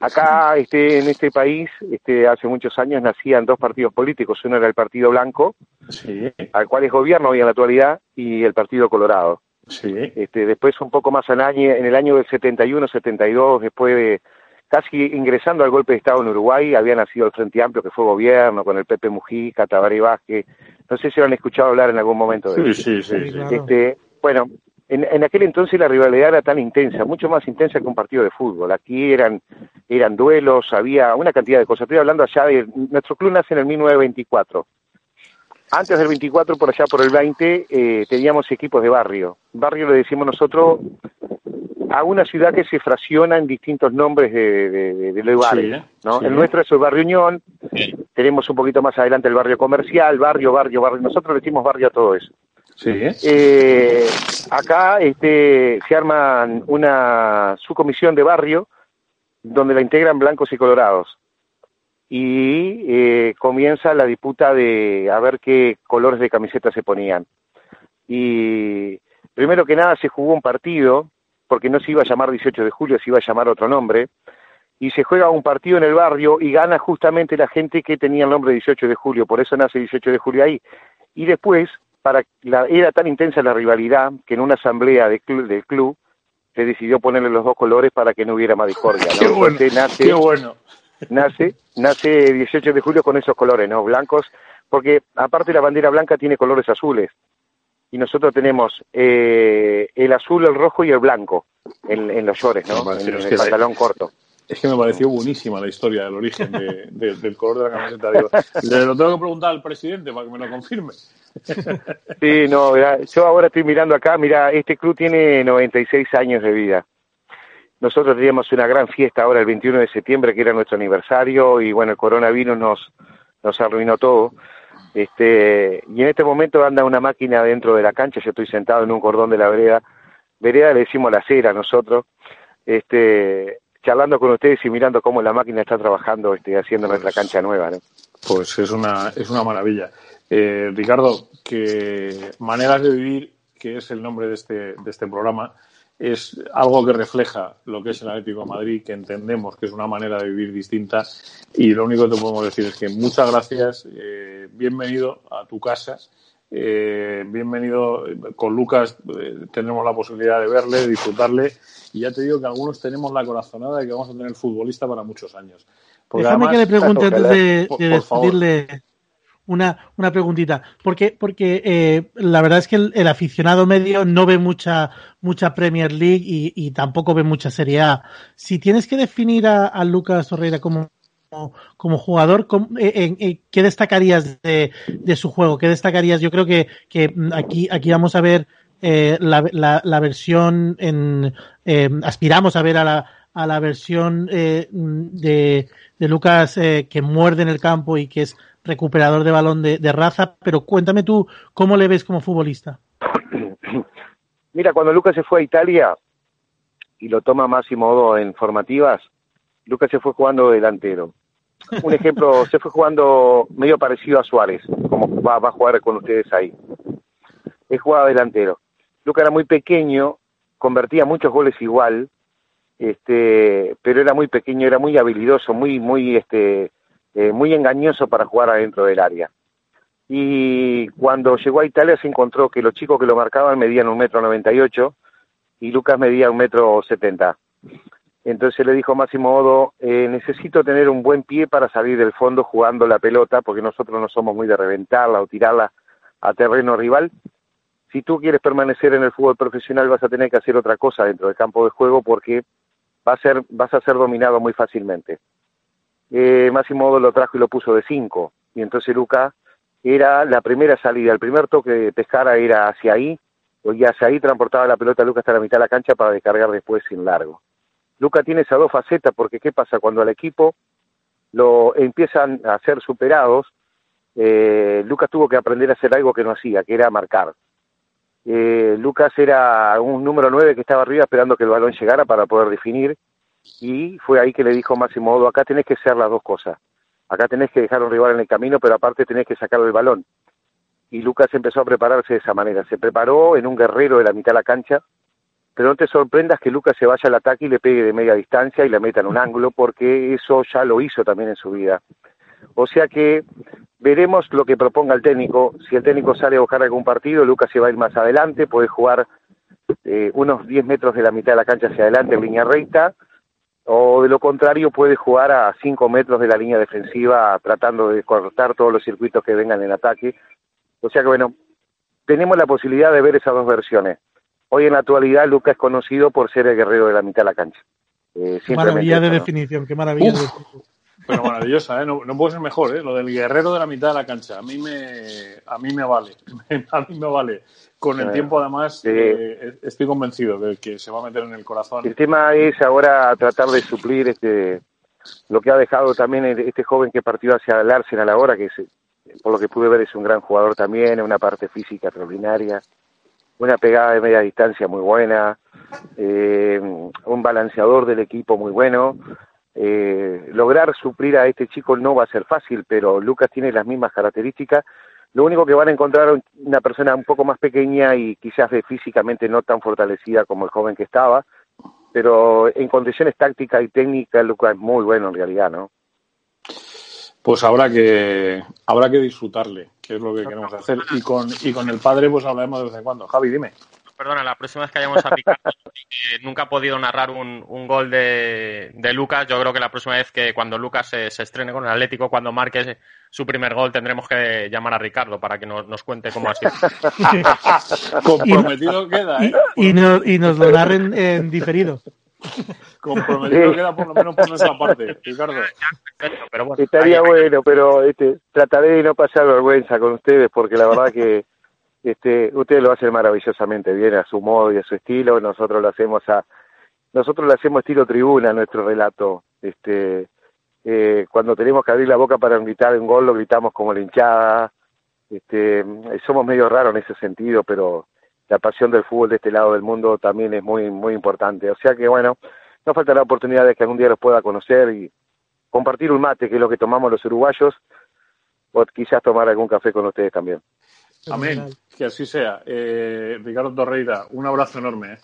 acá, este, en este país, este, hace muchos años nacían dos partidos políticos. Uno era el Partido Blanco, sí al cual es gobierno hoy en la actualidad, y el Partido Colorado. Sí Este, después, un poco más al año, en el año del 71, 72, después de casi ingresando al golpe de Estado en Uruguay, había nacido el Frente Amplio, que fue gobierno, con el Pepe Mujica, Tabaré Vázquez. No sé si lo han escuchado hablar en algún momento de sí sí sí, Sí, sí. claro. este, bueno, en, en aquel entonces la rivalidad era tan intensa, mucho más intensa que un partido de fútbol. Aquí eran, eran duelos, había una cantidad de cosas. Estoy hablando allá de, nuestro club nace en el 1924. Antes del 24, por allá por el 20, eh, teníamos equipos de barrio. Barrio le decimos nosotros a una ciudad que se fracciona en distintos nombres de, de- de- de lugares. Sí, ¿no? sí. El nuestro es el barrio Unión, tenemos un poquito más adelante el barrio comercial, barrio, barrio, barrio. Nosotros le decimos barrio a todo eso. sí Eh, acá este, se arman una subcomisión de barrio donde la integran blancos y colorados. Y eh, comienza la disputa de a ver qué colores de camiseta se ponían. Y primero que nada se jugó un partido, porque no se iba a llamar 18 de julio, se iba a llamar otro nombre, y se juega un partido en el barrio y gana justamente la gente que tenía el nombre 18 de julio, por eso nace 18 de julio ahí. Y después, para la, era tan intensa la rivalidad que en una asamblea de del club se decidió ponerle los dos colores para que no hubiera más discordia. ¿no? qué bueno nace, qué bueno nace, nace 18 de julio con esos colores, ¿no? Blancos, porque aparte la bandera blanca tiene colores azules. Y nosotros tenemos eh, el azul, el rojo y el blanco en, en los shorts, ¿no? En, el pantalón corto. Es que me pareció buenísima la historia del origen de, de, del color de la camiseta. Digo, le lo tengo que preguntar al presidente para que me lo confirme. Sí, no, yo ahora estoy mirando acá, mira, este club tiene 96 años de vida. Nosotros teníamos una gran fiesta ahora el 21 de septiembre, que era nuestro aniversario, y bueno, el coronavirus nos, nos arruinó todo. Este, y en este momento anda una máquina dentro de la cancha, yo estoy sentado en un cordón de la vereda. Vereda le decimos la acera nosotros. Este, charlando con ustedes y mirando cómo la máquina está trabajando, este, haciendo nuestra cancha nueva. ¿no? Pues es una, es una maravilla. Eh, Ricardo, que Maneras de Vivir, que es el nombre de este, de este programa, es algo que refleja lo que es el Atlético de Madrid, que entendemos que es una manera de vivir distinta. Y lo único que te podemos decir es que muchas gracias, eh, bienvenido a tu casa. Eh, bienvenido con Lucas, eh, tenemos la posibilidad de verle, de disfrutarle y ya te digo que algunos tenemos la corazonada de que vamos a tener futbolista para muchos años. Porque Déjame además, que le pregunte antes de, por, de despedirle una, una preguntita. Porque, porque eh, la verdad es que el, el, aficionado medio no ve mucha, mucha Premier League y, y, tampoco ve mucha Serie A. Si tienes que definir a, a Lucas Torreira como, como, como jugador, eh, eh, ¿qué destacarías de, de, su juego? ¿Qué destacarías? Yo creo que, que aquí, aquí vamos a ver eh, la, la, la, versión en, eh, aspiramos a ver a la, a la versión eh, de, de, Lucas eh, que muerde en el campo y que es recuperador de balón de, raza, pero cuéntame tú cómo le ves como futbolista. Mira, cuando Lucas se fue a Italia y lo toma Máximo Odo en formativas, Lucas se fue jugando delantero. Un ejemplo, se fue jugando medio parecido a Suárez, como va, va a jugar con ustedes ahí. Él jugaba delantero Luca era muy pequeño, convertía muchos goles igual, este, pero era muy pequeño, era muy habilidoso, muy, muy, este, eh, muy engañoso para jugar adentro del área. Y cuando llegó a Italia se encontró que los chicos que lo marcaban medían un metro noventa y ocho y Lucas medía un metro setenta. Entonces le dijo Máximo Odo, eh, necesito tener un buen pie para salir del fondo jugando la pelota, porque nosotros no somos muy de reventarla o tirarla a terreno rival, si tú quieres permanecer en el fútbol profesional vas a tener que hacer otra cosa dentro del campo de juego porque va a ser, vas a ser dominado muy fácilmente. Eh, Máximo lo trajo y lo puso de 5 y entonces Luca era la primera salida, el primer toque de Pescara era hacia ahí y hacia ahí transportaba la pelota Luca hasta la mitad de la cancha para descargar después sin largo. Luca tiene esas dos facetas porque ¿qué pasa? Cuando al equipo lo empiezan a ser superados, eh, Lucas tuvo que aprender a hacer algo que no hacía, que era marcar eh, Lucas era un número 9 que estaba arriba esperando que el balón llegara para poder definir y fue ahí que le dijo Máximo Odo, acá tenés que ser las dos cosas, acá tenés que dejar un rival en el camino, pero aparte tenés que sacar el balón. Y Lucas empezó a prepararse de esa manera, se preparó en un guerrero de la mitad de la cancha, pero no te sorprendas que Lucas se vaya al ataque y le pegue de media distancia y le meta en un ángulo, porque eso ya lo hizo también en su vida. O sea que veremos lo que proponga el técnico. Si el técnico sale a buscar algún partido, Lucas se va a ir más adelante, puede jugar eh, unos 10 metros de la mitad de la cancha hacia adelante en línea recta, o de lo contrario puede jugar a 5 metros de la línea defensiva tratando de cortar todos los circuitos que vengan en ataque. O sea que bueno, tenemos la posibilidad de ver esas dos versiones. Hoy en la actualidad Lucas es conocido por ser el guerrero de la mitad de la cancha. Eh, maravilla de ¿no? definición, qué maravilla. Uf. De pero maravillosa, ¿eh? No, no, puede ser mejor, ¿eh? Lo del guerrero de la mitad de la cancha. A mí me, a mí me vale. a mí me vale. Con el tiempo, además, sí. eh, estoy convencido de que se va a meter en el corazón. El tema es ahora tratar de suplir este lo que ha dejado también este joven que partió hacia el Arsenal ahora, que es, por lo que pude ver es un gran jugador también, una parte física extraordinaria, una pegada de media distancia muy buena, eh, un balanceador del equipo muy bueno, eh, lograr suplir a este chico no va a ser fácil, pero Lucas tiene las mismas características. Lo único que van a encontrar una persona un poco más pequeña y quizás de físicamente no tan fortalecida como el joven que estaba, pero en condiciones tácticas y técnicas Lucas es muy bueno en realidad, ¿no? Pues habrá que habrá que disfrutarle, que es lo que queremos hacer. Y con y con el padre pues hablaremos de vez en cuando. Javi, dime perdona, la próxima vez que hayamos a eh, nunca ha podido narrar un, un gol de, de, Lucas. Yo creo que la próxima vez que cuando Lucas se, se, estrene con el Atlético, cuando marque su primer gol, tendremos que llamar a Ricardo para que nos, nos cuente cómo ha sido. Comprometido y, queda, ¿eh? Y, y, no, y, nos lo narren en diferido. Comprometido queda por lo menos por nuestra parte, Ricardo. Pero bueno, Estaría bueno, pero este, trataré de no pasar vergüenza con ustedes porque la verdad que este, ustedes lo hacen maravillosamente bien a su modo y a su estilo. Nosotros lo hacemos a nosotros lo hacemos estilo tribuna nuestro relato. Este, eh, cuando tenemos que abrir la boca para gritar un gol lo gritamos como la hinchada. Este, somos medio raros en ese sentido, pero la pasión del fútbol de este lado del mundo también es muy muy importante. O sea que bueno, no falta la oportunidad de que algún día los pueda conocer y compartir un mate, que es lo que tomamos los uruguayos, o quizás tomar algún café con ustedes también. Amén. Que así sea. Eh, Ricardo Torreira, un abrazo enorme. ¿eh?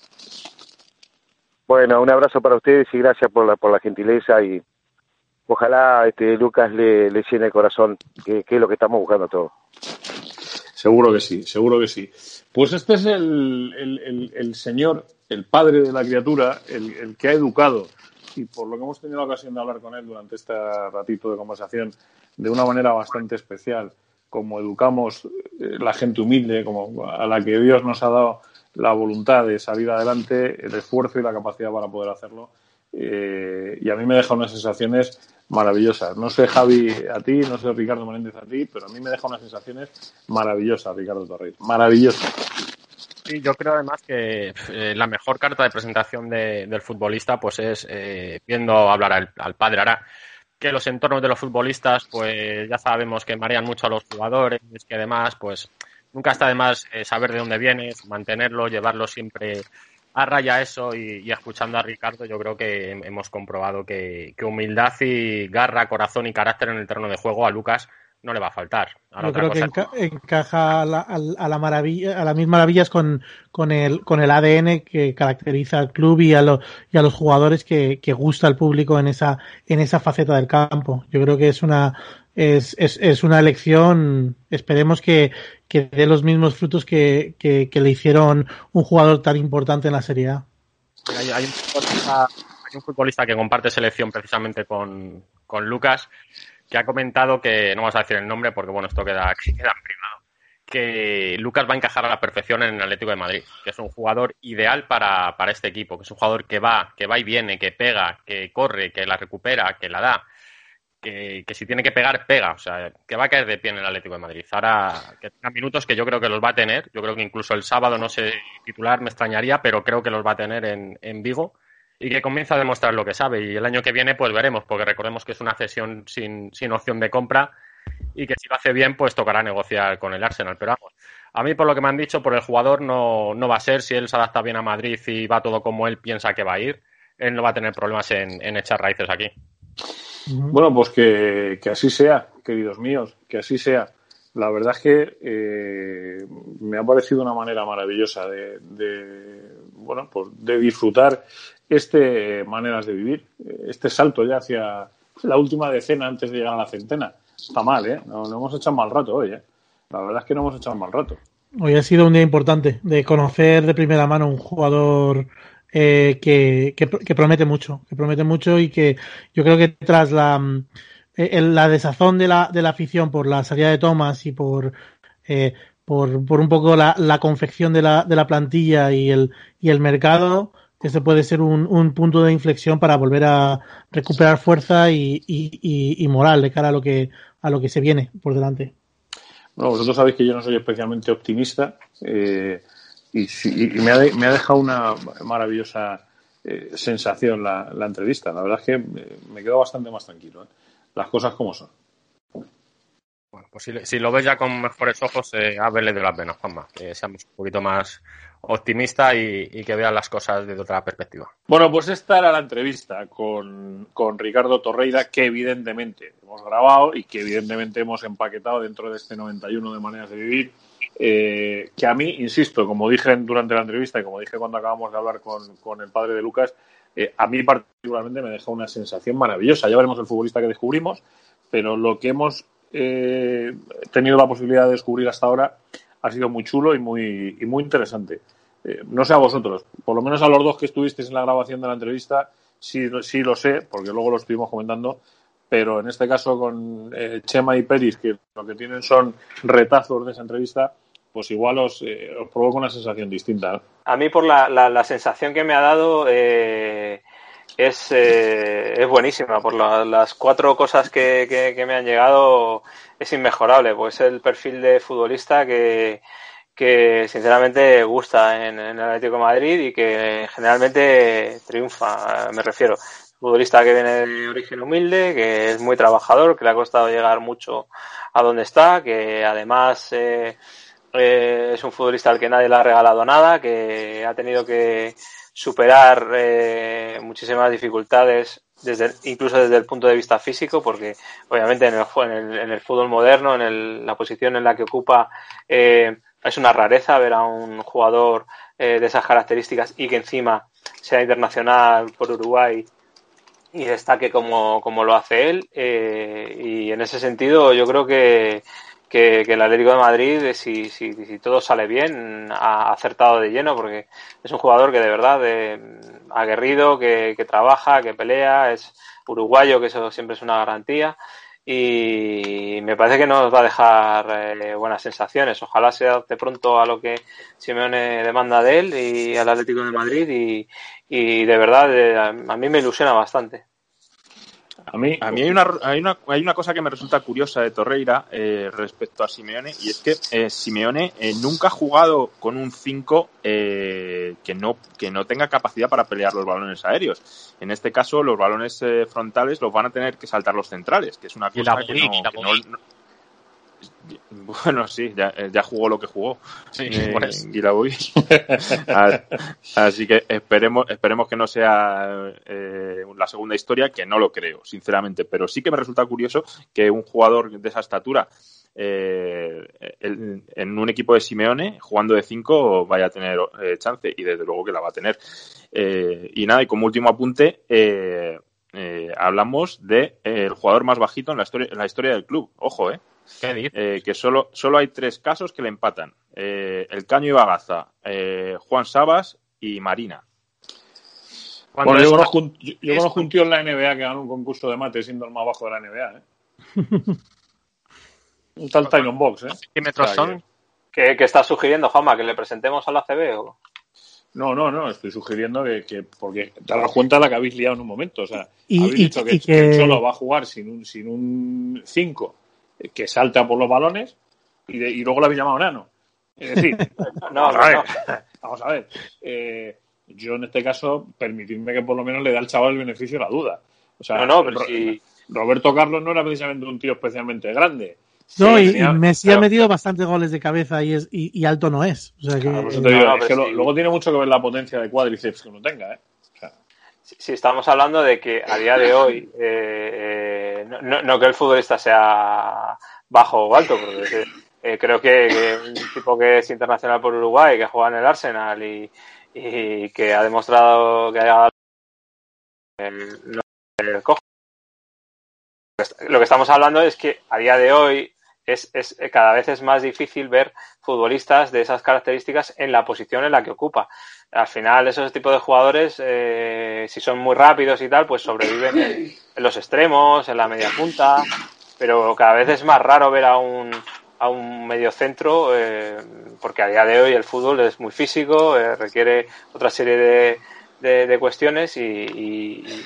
Bueno, un abrazo para ustedes y gracias por la, por la gentileza y ojalá este Lucas le, le llene el corazón, que, que es lo que estamos buscando todos. Seguro que sí, seguro que sí. Pues este es el, el, el, el señor, el padre de la criatura, el, el que ha educado, y por lo que hemos tenido la ocasión de hablar con él durante este ratito de conversación, de una manera bastante especial, como educamos eh, la gente humilde, como a la que Dios nos ha dado la voluntad de salir adelante, el esfuerzo y la capacidad para poder hacerlo. Eh, y a mí me deja unas sensaciones maravillosas. No sé, Javi, a ti, no sé, Ricardo Menéndez, a ti, pero a mí me deja unas sensaciones maravillosas, Ricardo Torres. Maravillosas. Sí, yo creo además que eh, la mejor carta de presentación de- del futbolista pues es viendo hablar al, padre. Ahora, que los entornos de los futbolistas pues ya sabemos que marean mucho a los jugadores, que además pues nunca está de más eh, saber de dónde vienes, mantenerlo, llevarlo siempre a raya eso y, escuchando a Ricardo yo creo que hem- hemos comprobado que, que humildad y garra, corazón y carácter en el terreno de juego a Lucas no le va a faltar. Ahora Yo otra creo que enca- encaja a, la, a la maravilla, a las mismas maravillas con, con el con el ADN que caracteriza al club y a, lo- y a los jugadores que, que gusta al público en esa en esa faceta del campo. Yo creo que es una es, es, es una elección, esperemos que, que dé los mismos frutos que, que, que le hicieron un jugador tan importante en la Serie A. Hay, hay un futbolista, hay un futbolista que comparte selección precisamente con, con Lucas, que ha comentado que, no vamos a decir el nombre porque bueno, esto queda, queda privado, que Lucas va a encajar a la perfección en el Atlético de Madrid, que es un jugador ideal para, para este equipo, que es un jugador que va, que va y viene, que pega, que corre, que la recupera, que la da. Que, que si tiene que pegar, pega. O sea, que va a caer de pie en el Atlético de Madrid. Ahora que tenga minutos que yo creo que los va a tener. Yo creo que incluso el sábado no sé titular, me extrañaría, pero creo que los va a tener en, en Vigo y que comienza a demostrar lo que sabe. Y el año que viene, pues veremos, porque recordemos que es una cesión sin, sin opción de compra y que si lo hace bien, pues tocará negociar con el Arsenal. Pero vamos, a mí por lo que me han dicho, por el jugador no, no va a ser. Si él se adapta bien a Madrid y va todo como él piensa que va a ir, él no va a tener problemas en, en echar raíces aquí. Bueno, pues que, que así sea, queridos míos, que así sea. La verdad es que eh, me ha parecido una manera maravillosa de, de, bueno, pues de disfrutar este maneras de vivir, este salto ya hacia la última decena antes de llegar a la centena. Está mal, ¿eh? No, no hemos echado mal rato hoy, ¿eh? La verdad es que no hemos echado mal rato. Hoy ha sido un día importante de conocer de primera mano un jugador eh, que, que, promete mucho, que promete mucho y que yo creo que tras la, mm, eh, la desazón de la, de la afición por la salida de Thomas y por, eh, por, por un poco la, la confección de la, de la plantilla y el, y el mercado, este puede ser un, un punto de inflexión para volver a recuperar fuerza y, y, y, y moral de cara a lo que, a lo que se viene por delante. Bueno, vosotros sabéis que yo no soy especialmente optimista eh, y, me, ha de- me ha dejado una maravillosa eh, sensación la, la entrevista. La verdad es que me quedo bastante más tranquilo. ¿eh? Las cosas como son. Bueno, pues si, lo ves ya con mejores ojos, eh, háblele de las venas, Juanma. Que seamos un poquito más optimistas y, y que vean las cosas desde otra perspectiva. Bueno, pues esta era la entrevista con, con Ricardo Torreira, que evidentemente hemos grabado y que evidentemente hemos empaquetado dentro de este 91 de maneras de vivir. eh, que a mí, insisto, como dije durante la entrevista y como dije cuando acabamos de hablar con, con el padre de Lucas, eh, a mí particularmente me deja una sensación maravillosa. Ya veremos el futbolista que descubrimos, pero lo que hemos eh, tenido la posibilidad de descubrir hasta ahora ha sido muy chulo y muy, y muy interesante. Eh, no sé a vosotros, por lo menos a los dos que estuvisteis en la grabación de la entrevista, sí, sí lo sé, porque luego lo estuvimos comentando, pero en este caso con eh, Chema y Peris, que lo que tienen son retazos de esa entrevista, pues igual os, eh, os provoca una sensación distinta. A mí por la, la, la sensación que me ha dado eh, es, eh, es buenísima. Por la, las cuatro cosas que, que, que, me han llegado es inmejorable. Pues el perfil de futbolista que, que sinceramente gusta en, en el Atlético Madrid y que generalmente triunfa, me refiero futbolista que viene de origen humilde, que es muy trabajador, que le ha costado llegar mucho a donde está, que además eh, eh, es un futbolista al que nadie le ha regalado nada, que ha tenido que superar eh, muchísimas dificultades desde, incluso desde el punto de vista físico, porque obviamente en el, en el, en el fútbol moderno, en el, la posición en la que ocupa, eh, es una rareza ver a un jugador eh, de esas características y que encima sea internacional por Uruguay y destaque como, como lo hace él. Eh, y en ese sentido, yo creo que, que, el Atlético de Madrid, si, si, si, todo sale bien, ha acertado de lleno, porque es un jugador que de verdad eh, aguerrido, que, que trabaja, que pelea, es uruguayo, que eso siempre es una garantía. Y me parece que nos va a dejar eh, buenas sensaciones. Ojalá se adapte pronto a lo que Simeone demanda de él y al Atlético de Madrid. Y, y de verdad, eh, a mí me ilusiona bastante. A mí, a mí hay, una, hay, una, hay una cosa que me resulta curiosa de Torreira eh, respecto a Simeone y es que eh, Simeone eh, nunca ha jugado con un 5 eh, que, no, que no tenga capacidad para pelear los balones aéreos. En este caso, los balones eh, frontales los van a tener que saltar los centrales, que es una cosa que, no, que no, no, bueno, sí, ya, ya, jugó lo que jugó. Sí, eh, Así que esperemos, esperemos que no sea eh, la segunda historia, que no lo creo, sinceramente. Pero sí que me resulta curioso que un jugador de esa estatura eh, el, en un equipo de Simeone, jugando de 5, vaya a tener eh, chance. Y desde luego que la va a tener. Eh, y nada, y como último apunte, eh, hablamos de el jugador más bajito en la historia, en la historia del club. Ojo, eh. Eh, que solo, solo hay tres casos que le empatan. Eh, el Caño y Bagaza, eh, Juan Sabas y Marina. Bueno, yo conozco, un, yo, yo conozco un tío en la NBA que ganó un concurso de mate siendo el más bajo de la NBA. ¿eh? un tal Tyron Box. ¿eh? ¿Qué metros son? ¿Qué, ¿Qué estás sugiriendo, Jama? ¿Que le presentemos a la CB o...? No, no, no, estoy sugiriendo que, que porque te das cuenta de la que habéis liado en un momento. O sea, y, habéis y, dicho que, que... que solo va a jugar sin un sin un 5 que salta por los balones y, de, y luego lo habéis llamado nano. Es decir, no, vamos, a ver, no. vamos a ver. Eh, yo en este caso, permitidme que por lo menos le dé al chaval el beneficio de la duda. O sea, no, no, pero Ro si... Roberto Carlos no era precisamente un tío especialmente grande. No, y, tenía, y, Messi claro. ha metido bastantes goles de cabeza y, es, y, y alto no es. O sea que, claro, digo, no, es que lo, luego tiene mucho que ver la potencia de cuádriceps que uno tenga, ¿eh? O sea, si, si, estamos hablando de que a día de hoy eh, eh, no, no, que el futbolista sea bajo o alto, porque eh, creo que, que, un tipo que es internacional por Uruguay, que juega en el Arsenal y, y que ha demostrado que ha el, el cojo. Lo que estamos hablando es que a día de hoy es, es, cada vez es más difícil ver futbolistas de esas características en la posición en la que ocupa. Al final, esos tipos de jugadores, eh, si son muy rápidos y tal, pues sobreviven en, los extremos, en la media punta, pero cada vez es más raro ver a un, a un mediocentro, eh, porque a día de hoy el fútbol es muy físico, eh, requiere otra serie de, de, de cuestiones y, y,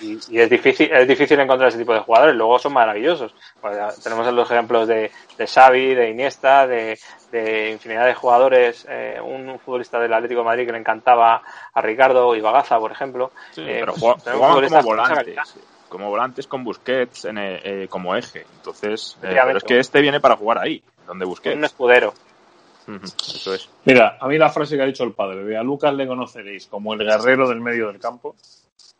y, y, es difícil es difícil encontrar ese tipo de jugadores. Luego son maravillosos. Pues tenemos los ejemplos de, de Xavi, de Iniesta, de, de infinidad de jugadores. Eh, un futbolista del Atlético de Madrid que le encantaba a Ricardo Ibagaza, por ejemplo. Sí, eh, pero pues, jugaban como volantes. Como volantes con Busquets en, eh, como eje. Entonces, eh, pero es que este viene para jugar ahí, donde Busquets. Un escudero. Eso es. Mira, a mí la frase que ha dicho el padre, de a Lucas le conoceréis como el guerrero del medio del campo.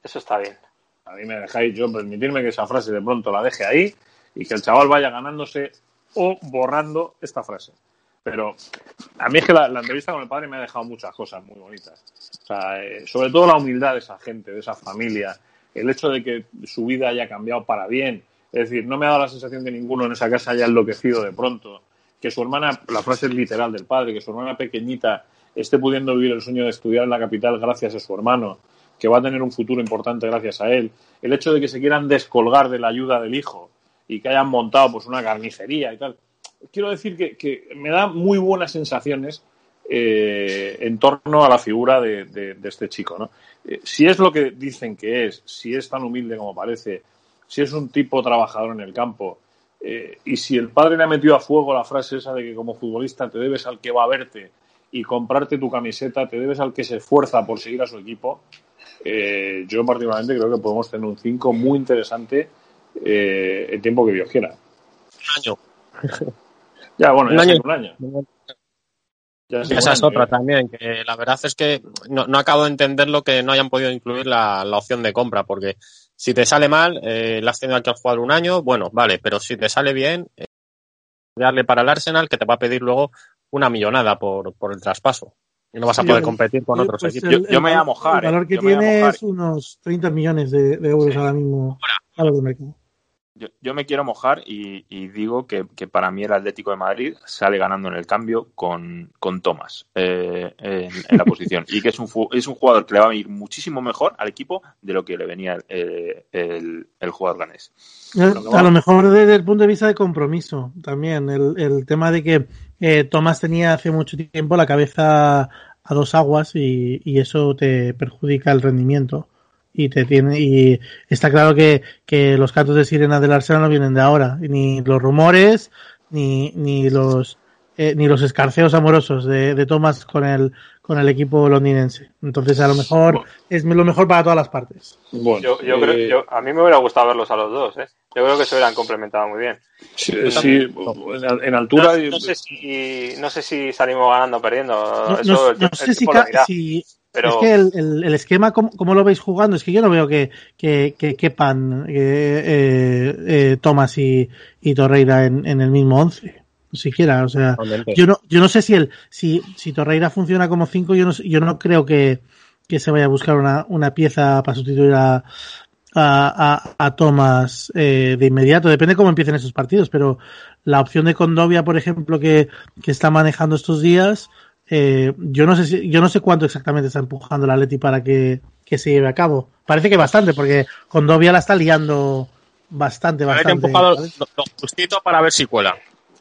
Eso está bien. A mí me dejáis yo permitirme que esa frase de pronto la deje ahí y que el chaval vaya ganándose o borrando esta frase. Pero a mí es que la, la entrevista con el padre me ha dejado muchas cosas muy bonitas. O sea, eh, sobre todo la humildad de esa gente, de esa familia, el hecho de que su vida haya cambiado para bien. Es decir, no me ha dado la sensación que ninguno en esa casa haya enloquecido de pronto que su hermana, la frase es literal del padre, que su hermana pequeñita esté pudiendo vivir el sueño de estudiar en la capital gracias a su hermano, que va a tener un futuro importante gracias a él, el hecho de que se quieran descolgar de la ayuda del hijo y que hayan montado pues una carnicería y tal, quiero decir que, me da muy buenas sensaciones eh, en torno a la figura de este chico. ¿no? Eh, si es lo que dicen que es, si es tan humilde como parece, si es un tipo trabajador en el campo, eh, y si el padre le ha metido a fuego la frase esa de que como futbolista te debes al que va a verte y comprarte tu camiseta, te debes al que se esfuerza por seguir a su equipo, eh, yo particularmente creo que podemos tener un 5 muy interesante eh, el tiempo que Dios quiera. Un año. Ya, bueno, Un ya año. es un año. Ya es un Esa es año, otra ¿eh? también, que la verdad es que no, no acabo de entender lo que no hayan podido incluir la, la opción de compra, porque si te sale mal, eh, le has tenido aquí al jugador un año, bueno, vale, pero si te sale bien, eh, darle para el Arsenal, que te va a pedir luego una millonada por, por el traspaso. Y no vas a poder competir con otros pues, equipos. Yo- yo me voy a mojar, El valor eh. que a tiene es unos 30 millones de, de euros Sí. ahora mismo a los de mercado. Yo, yo me quiero mojar y, y digo que, que para mí el Atlético de Madrid sale ganando en el cambio con, con Thomas eh, en, en la posición. Y que es un, es un jugador que le va a ir muchísimo mejor al equipo de lo que le venía el, el, el jugador ganés. Eh, A lo mejor desde el punto de vista de compromiso también. El, el tema de que eh, Tomás tenía hace mucho tiempo la cabeza a dos aguas y, y eso te perjudica el rendimiento. Y te tiene, y está claro que, que los cantos de sirena del Arsenal no vienen de ahora, ni los rumores, ni, ni los eh, ni los escarceos amorosos de, de Thomas con el con el equipo londinense. Entonces a lo mejor es lo mejor para todas las partes. Bueno, Yo, yo eh, creo, yo- a mí me hubiera gustado verlos a los dos, ¿eh? Yo creo que se hubieran complementado muy bien. sí, sí, en, en altura. No, y- no sé si, no sé si salimos ganando o perdiendo. No, Eso no- el, no el sé si- pero Es que el, el- el esquema, ¿cómo, cómo lo veis jugando? Es que yo no veo que, que, que quepan eh, eh, eh, Thomas y, y Torreira en, en el mismo once. Siquiera, o sea, yo no, yo no sé si el, si, si Torreira funciona como cinco, yo no, sé- yo no creo que, que se vaya a buscar una, una pieza para sustituir a, a, a, a Thomas eh, de inmediato. Depende cómo empiecen esos partidos, pero la opción de Condovia, por ejemplo, que, que está manejando estos días, eh, yo no sé si, yo no sé cuánto exactamente está empujando la Atleti para que, que se lleve a cabo. Parece que bastante, porque Condovia la está liando bastante, Habría que bastante. empujado lo, lo justito para ver si cuela.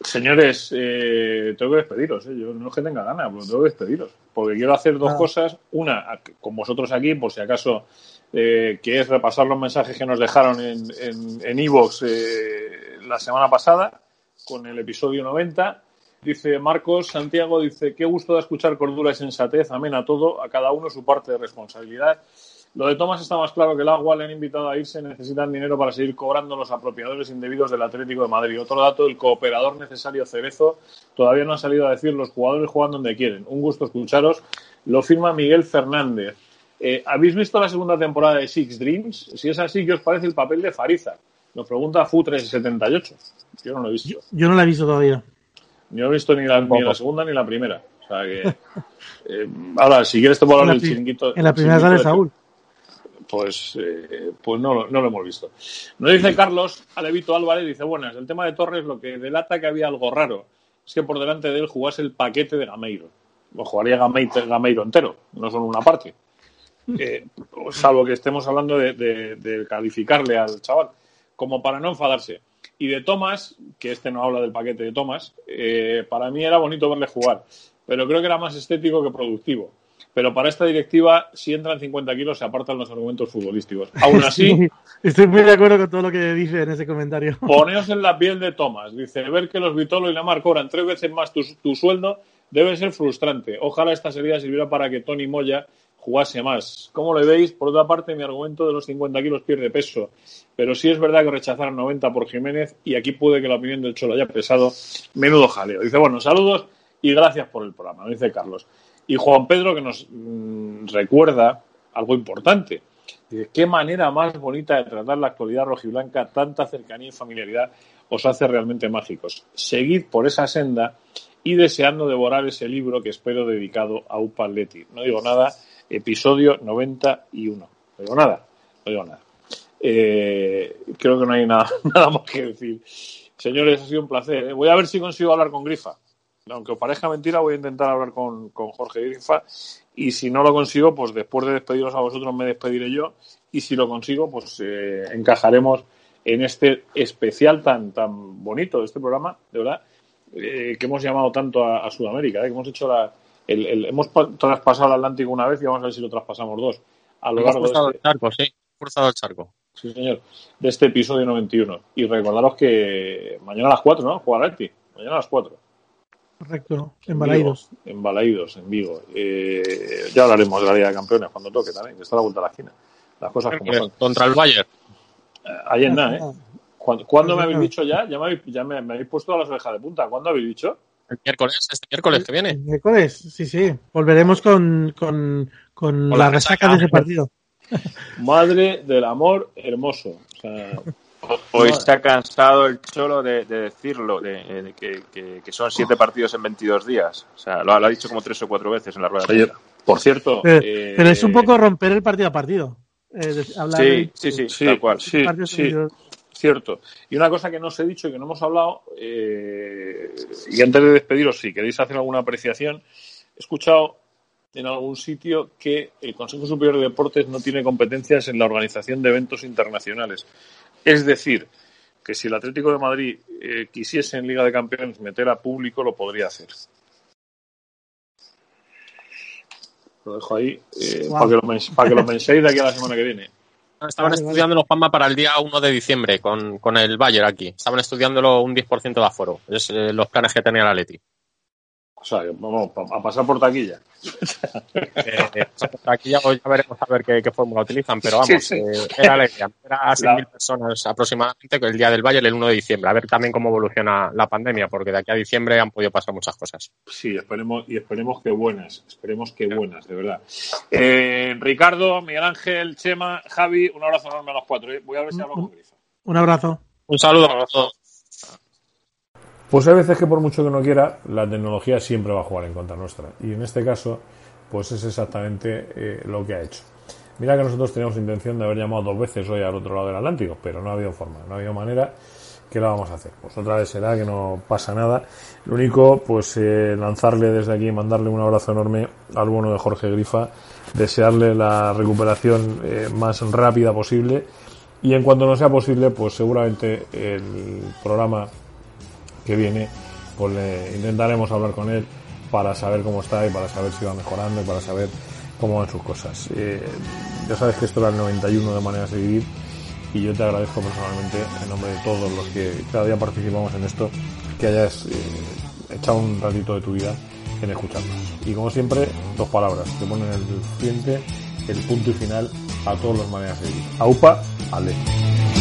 Señores, eh, tengo que despediros. ¿eh? Yo no es que tenga ganas, pero tengo que despediros. Porque quiero hacer dos Ah. cosas. Una, con vosotros aquí, por si acaso, eh, que es repasar los mensajes que nos dejaron en en, en iVoox, eh, la semana pasada, con el episodio 90. Dice Marcos Santiago, dice, qué gusto da escuchar cordura y sensatez, amén a todo, a cada uno su parte de responsabilidad. Lo de Tomás está más claro que el agua, le han invitado a irse, necesitan dinero para seguir cobrando los apropiadores indebidos del Atlético de Madrid. Otro dato, el cooperador necesario Cerezo todavía no ha salido a decir los jugadores juegan donde quieren. Un gusto escucharos. Lo firma Miguel Fernández. Eh, ¿Habéis visto la segunda temporada de Six Dreams? Si es así, ¿qué os parece el papel de Fariza? Nos pregunta Fu378. Yo no lo he visto. Yo no la he visto todavía. Yo no he visto ni la, ni la segunda ni la primera. O sea que. eh, ahora, si quieres, te puedo hablar la, del chiringuito. en la primera sale Saúl. Pues, eh, pues no, lo- no lo hemos visto. Nos dice Carlos Alevito Álvarez, dice, buenas, el tema de Torres lo que delata que había algo raro es que por delante de él jugase el paquete de Gameiro. Lo jugaría Gameiro, Gameiro entero, no solo una parte. Eh, salvo que estemos hablando de, de- de calificarle al chaval, como para no enfadarse. Y de Tomás, que este no habla del paquete de Tomás, eh, para mí era bonito verle jugar, pero creo que era más estético que productivo. Pero para esta directiva, si entran 50 kilos, se apartan los argumentos futbolísticos. Aún así, Estoy muy de acuerdo con todo lo que dice en ese comentario. poneos en la piel de Tomás. Dice, ver que los Vitolo y Lamar cobran tres veces más tu, tu sueldo debe ser frustrante. Ojalá esta serie sirviera para que Tony Moya jugase más. ¿Cómo le veis? Por otra parte, mi argumento de los 50 kilos pierde peso. Pero sí es verdad que rechazaron 90 por Jiménez y aquí puede que la opinión del Cholo haya pesado. Menudo jaleo. Dice, bueno, saludos y gracias por el programa, dice Carlos. Y Juan Pedro que nos mm, recuerda algo importante. Dice, qué manera más bonita de tratar la actualidad rojiblanca, tanta cercanía y familiaridad os hace realmente mágicos. Seguid por esa senda y deseando devorar ese libro que espero dedicado a Upaletti. No digo nada, episodio 91. No digo nada, no digo nada. Eh, creo que no hay nada, más que decir. Señores, ha sido un placer. ¿eh? Voy a ver si consigo hablar con Grifa. Aunque os parezca mentira, voy a intentar hablar con, con Jorge Grifa. Y si no lo consigo, pues después de despediros a vosotros, me despediré yo. Y si lo consigo, pues eh, encajaremos en este especial tan, tan bonito de este programa, de verdad, eh, que hemos llamado tanto a, Sudamérica, que hemos hecho la, el, el- hemos pa- traspasado el Atlántico una vez y vamos a ver si lo traspasamos dos. A lo Hemos largo de cruzado este, el charco, sí. Cruzado el charco. sí, señor, de este episodio 91. Y recordaros que mañana a las 4, ¿no? Juega Leti. Mañana a las 4. Correcto, en. Vigo, En Balaídos, en Vigo. Eh, ya hablaremos de la Liga de Campeones cuando toque también, que está a la vuelta de la esquina. Las cosas como son. Contra el Bayern. Eh, Ayer nada, ¿eh? ¿Cuándo, cuándo me habéis dicho ya? Ya me habéis, ya me, me habéis puesto a las orejas de punta. ¿Cuándo habéis dicho? El miércoles, este miércoles que viene. El miércoles, sí, sí. Volveremos con, con, con Con la la resaca resaca. de ese partido. Madre del amor hermoso. O sea, Hoy ha cansado el Cholo de, de decirlo, de, de que, que- que son siete partidos en 22 días. O sea, lo, ha- lo ha dicho como tres o cuatro veces en la rueda de oye, prensa. por cierto. Pero, eh, pero es un poco romper el partido a partido. Eh, de- hablar Sí, de- sí, sí, Sí, tal cual. sí, partidos sí. Cierto. Y una cosa que no os he dicho y que no hemos hablado, eh, y antes de despediros, si queréis hacer alguna apreciación, he escuchado en algún sitio que el Consejo Superior de Deportes no tiene competencias en la organización de eventos internacionales. Es decir, que si el Atlético de Madrid eh, quisiese en Liga de Campeones meter a público, lo podría hacer. Lo dejo ahí eh, para, que lo para que lo penséis de aquí a la semana que viene. Estaban Vale, vale. estudiándolo, Juanma, para el día 1 de diciembre con, con el Bayern aquí. Estaban estudiándolo un 10% de aforo. Es eh, los planes que tenía el Atleti. O sea, vamos a pasar por taquilla. Eh, aquí ya, ya veremos a ver qué, qué fórmula utilizan, pero vamos, Sí, sí. eh, era la idea. Era a 6.000 La- personas aproximadamente el día del Bayern el 1 de diciembre. A ver también cómo evoluciona la pandemia, porque de aquí a diciembre han podido pasar muchas cosas. Sí, esperemos, y esperemos que buenas, esperemos que buenas, de verdad. Eh, Ricardo, Miguel Ángel, Chema, Javi, un abrazo enorme a los cuatro. ¿eh? Voy a ver si hablo con Grifa. Un abrazo. Un saludo a todos. Pues hay veces que por mucho que no quiera, la tecnología siempre va a jugar en contra nuestra. Y en este caso, pues es exactamente eh, lo que ha hecho. Mira que nosotros teníamos intención de haber llamado dos veces hoy al otro lado del Atlántico, pero no ha habido forma, no ha habido manera que lo vamos a hacer. Pues otra vez será que no pasa nada. Lo único, pues eh, lanzarle desde aquí, mandarle un abrazo enorme al bueno de Jorge Grifa, desearle la recuperación eh, más rápida posible y en cuanto no sea posible, pues seguramente el programa que viene, pues le intentaremos hablar con él para saber cómo está y para saber si va mejorando y para saber cómo van sus cosas. Eh, ya sabes que esto era el 91 de maneras de vivir y yo te agradezco personalmente en nombre de todos los que cada día participamos en esto que hayas eh, echado un ratito de tu vida en escucharnos. Y como siempre, dos palabras que ponen el frente, el punto y final a todas las maneras de vivir. AUPA, ale.